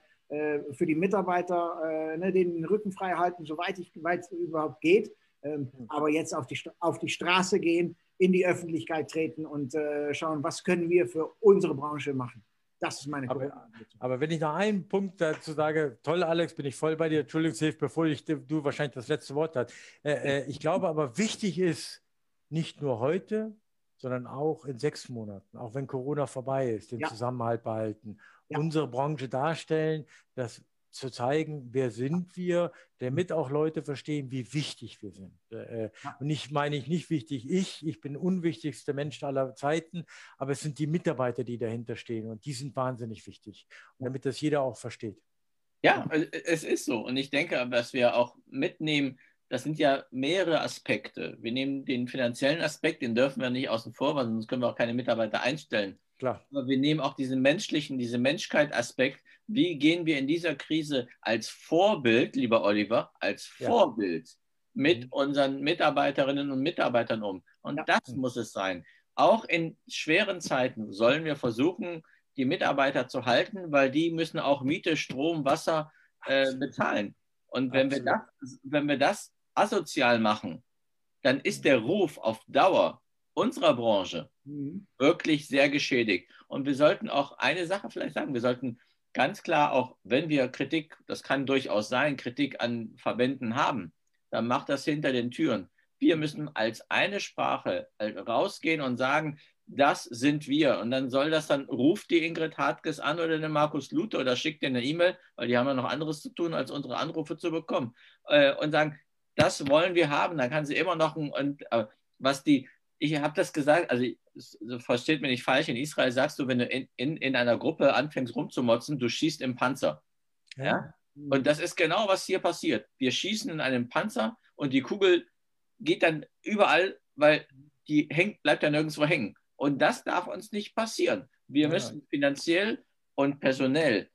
für die Mitarbeiter ne, den Rücken frei halten, soweit es überhaupt geht. Ähm, aber jetzt auf die, auf die Straße gehen, in die Öffentlichkeit treten und schauen, was können wir für unsere Branche machen. Das ist meine aber, aber wenn ich noch einen Punkt dazu sage, toll, Alex, bin ich voll bei dir. Entschuldigung, Hilf, bevor ich, du wahrscheinlich das letzte Wort hast. Äh, äh, ich glaube aber, wichtig ist, nicht nur heute, sondern auch in sechs Monaten, auch wenn Corona vorbei ist, den ja. Zusammenhalt behalten, ja. unsere Branche darstellen, dass zu zeigen, wer sind wir, damit auch Leute verstehen, wie wichtig wir sind. Äh, und ich meine ich nicht wichtig ich, ich bin unwichtigster Mensch aller Zeiten, aber es sind die Mitarbeiter, die dahinter stehen und die sind wahnsinnig wichtig, und damit das jeder auch versteht. Ja, es ist so. Und ich denke, was wir auch mitnehmen, das sind ja mehrere Aspekte. Wir nehmen den finanziellen Aspekt, den dürfen wir nicht außen vor, weil sonst können wir auch keine Mitarbeiter einstellen. Klar. Aber wir nehmen auch diesen menschlichen, diesen Menschkeit-Aspekt. Wie gehen wir in dieser Krise als Vorbild, lieber Oliver, als ja. Vorbild mit mhm. unseren Mitarbeiterinnen und Mitarbeitern um? Und ja. das muss es sein. Auch in schweren Zeiten sollen wir versuchen, die Mitarbeiter zu halten, weil die müssen auch Miete, Strom, Wasser äh, bezahlen. Und wenn wir, das, wenn wir das asozial machen, dann ist der Ruf auf Dauer unserer Branche mhm. wirklich sehr geschädigt. Und wir sollten auch eine Sache vielleicht sagen, wir sollten ganz klar auch, wenn wir Kritik, das kann durchaus sein, Kritik an Verbänden haben, dann macht das hinter den Türen. Wir müssen als eine Sprache rausgehen und sagen, das sind wir. Und dann soll das dann, ruft die Ingrid Hartges an oder den Markus Luther oder schickt dir eine E-Mail, weil die haben ja noch anderes zu tun, als unsere Anrufe zu bekommen. Äh, und sagen, das wollen wir haben. Dann kann sie immer noch ein, und, äh, was die, ich habe das gesagt, also versteht mir nicht falsch, in Israel sagst du, wenn du in, in, in einer Gruppe anfängst rumzumotzen, du schießt im Panzer. Ja. ja? Und das ist genau, was hier passiert. Wir schießen in einen Panzer und die Kugel geht dann überall, weil die hängt, bleibt ja nirgendwo hängen. Und das darf uns nicht passieren. Wir ja. müssen finanziell und personell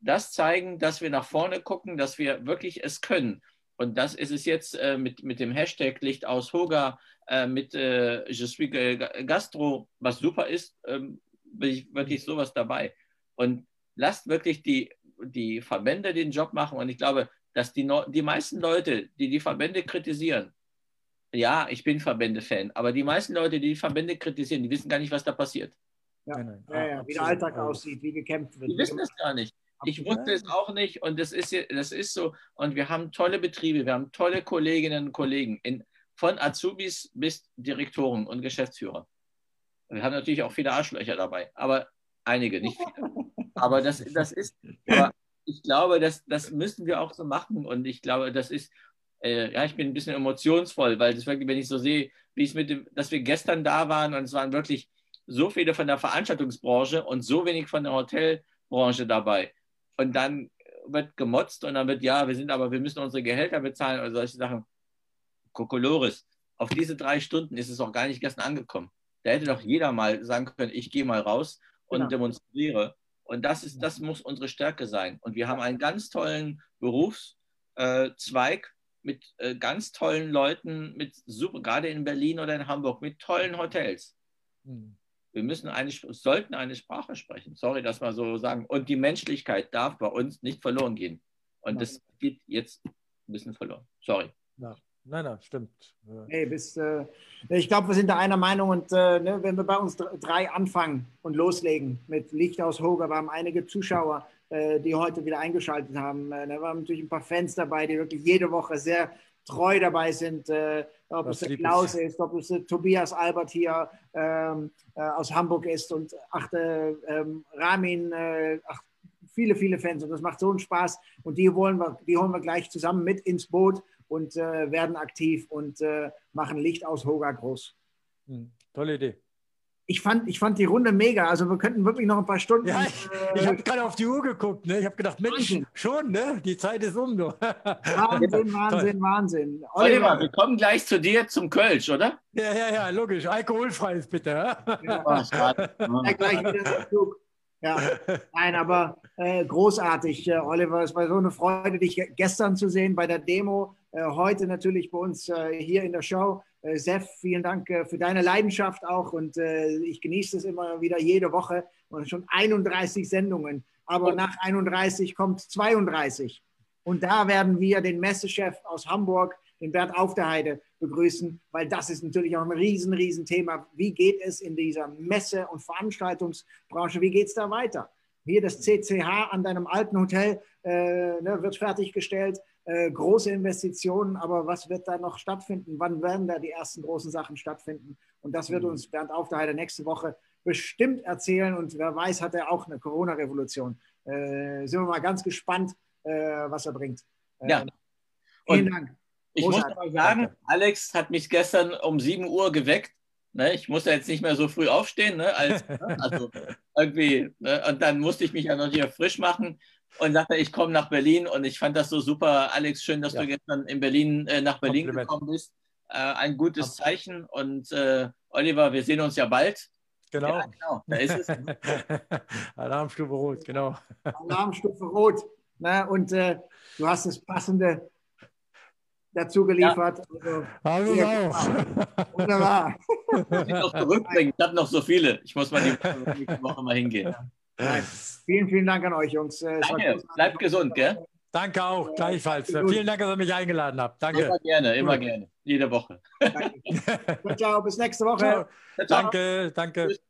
das zeigen, dass wir nach vorne gucken, dass wir wirklich es können. Und das ist es jetzt äh, mit, mit dem Hashtag Licht aus Hoga, äh, mit äh, Je suis Gastro, was super ist, ähm, bin ich wirklich sowas dabei. Und lasst wirklich die, die Verbände den Job machen. Und ich glaube, dass die, die meisten Leute, die die Verbände kritisieren, ja, ich bin Verbände-Fan, aber die meisten Leute, die die Verbände kritisieren, die wissen gar nicht, was da passiert. Ja, ja, ja, wie der Alltag aussieht, wie gekämpft wird. Die wissen das gar nicht. Ich wusste es auch nicht und das ist, das ist so. Und wir haben tolle Betriebe, wir haben tolle Kolleginnen und Kollegen, in, von Azubis bis Direktoren und Geschäftsführer. Wir haben natürlich auch viele Arschlöcher dabei, aber einige, nicht viele. Aber das, das ist, aber ich glaube, das, das müssen wir auch so machen und ich glaube, das ist, äh, ja, ich bin ein bisschen emotionsvoll, weil das wirklich, wenn ich so sehe, wie es mit dem, dass wir gestern da waren und es waren wirklich so viele von der Veranstaltungsbranche und so wenig von der Hotelbranche dabei und dann wird gemotzt und dann wird, ja, wir sind aber, wir müssen unsere Gehälter bezahlen oder solche Sachen. Kokolores. Auf diese drei Stunden ist es auch gar nicht gestern angekommen. Da hätte doch jeder mal sagen können, ich gehe mal raus und genau. demonstriere. Und das ist, das muss unsere Stärke sein. Und wir haben einen ganz tollen Berufszweig mit äh, ganz tollen Leuten, mit super, gerade in Berlin oder in Hamburg, mit tollen Hotels. Mhm. Wir müssen eine, sollten eine Sprache sprechen. Sorry, dass wir so sagen. Und die Menschlichkeit darf bei uns nicht verloren gehen. Und das geht jetzt ein bisschen verloren. Sorry. Ja. Nein, nein, stimmt. Hey, bis, äh, ich glaube, wir sind da einer Meinung und äh, ne, wenn wir bei uns drei anfangen und loslegen mit Licht aus Hoger, wir haben einige Zuschauer, äh, die heute wieder eingeschaltet haben. Äh, ne, wir haben natürlich ein paar Fans dabei, die wirklich jede Woche sehr treu dabei sind, äh, ob das es der Klaus ist. ist, ob es der Tobias Albert hier ähm, äh, aus Hamburg ist und achte ähm, Ramin, äh, ach, viele, viele Fans und das macht so einen Spaß und die, wollen wir, die holen wir gleich zusammen mit ins Boot und äh, werden aktiv und äh, machen Licht aus Hoga groß. Hm, tolle Idee. Ich fand, ich fand die Runde mega. Also wir könnten wirklich noch ein paar Stunden. Ja, ich, äh, ich habe gerade auf die Uhr geguckt. Ne? Ich habe gedacht, Mensch, Wahnsinn. schon, ne? Die Zeit ist um. Du. Wahnsinn, Wahnsinn, Wahnsinn. Oliver, Oliver, wir kommen gleich zu dir zum Kölsch, oder? Ja, ja, ja, logisch. Alkoholfreies bitte. Ja, ja gleich wieder der Flug. Ja, nein, aber äh, großartig, äh, Oliver. Es war so eine Freude, dich gestern zu sehen bei der Demo. Äh, heute natürlich bei uns äh, hier in der Show. Äh, Sef, vielen Dank äh, für deine Leidenschaft auch und äh, ich genieße es immer wieder jede Woche und schon 31 Sendungen. Aber nach 31 kommt 32 und da werden wir den Messechef aus Hamburg, den Bert Auf der Heide, begrüßen, weil das ist natürlich auch ein riesen, riesen Thema. Wie geht es in dieser Messe- und Veranstaltungsbranche? Wie geht es da weiter? Hier das CCH an deinem alten Hotel äh, ne, wird fertiggestellt. Äh, große Investitionen, aber was wird da noch stattfinden? Wann werden da die ersten großen Sachen stattfinden? Und das wird mhm. uns Bernd Aufderheider nächste Woche bestimmt erzählen. Und wer weiß, hat er auch eine Corona-Revolution. Äh, sind wir mal ganz gespannt, äh, was er bringt. Äh, ja. Vielen Dank. Ich muss aber sagen, Alex hat mich gestern um 7 Uhr geweckt. Ne, ich musste jetzt nicht mehr so früh aufstehen, ne, als, also irgendwie, ne, und dann musste ich mich ja noch hier frisch machen und sagte, ich komme nach Berlin und ich fand das so super. Alex, schön, dass ja. du gestern in Berlin äh, nach Berlin Kompliment. gekommen bist. Äh, ein gutes Zeichen und äh, Oliver, wir sehen uns ja bald. Genau. Ja, genau, da ist es. Alarmstufe Rot, genau. Alarmstufe Rot. Ne? Und äh, du hast das passende dazu geliefert. Ja. Also, ja, auch. Wunderbar. Ich noch zurückbringen. Ich habe noch so viele. Ich muss mal die nächste Woche mal hingehen. Nein. Vielen, vielen Dank an euch, Jungs. Danke. Bleibt gesund, gell? Danke auch, gleichfalls. Vielen Dank, dass ihr mich eingeladen habt. Danke. Immer gerne, immer gerne. Jede Woche. Danke. ciao, bis nächste Woche. Ciao. Danke, danke. Tschüss.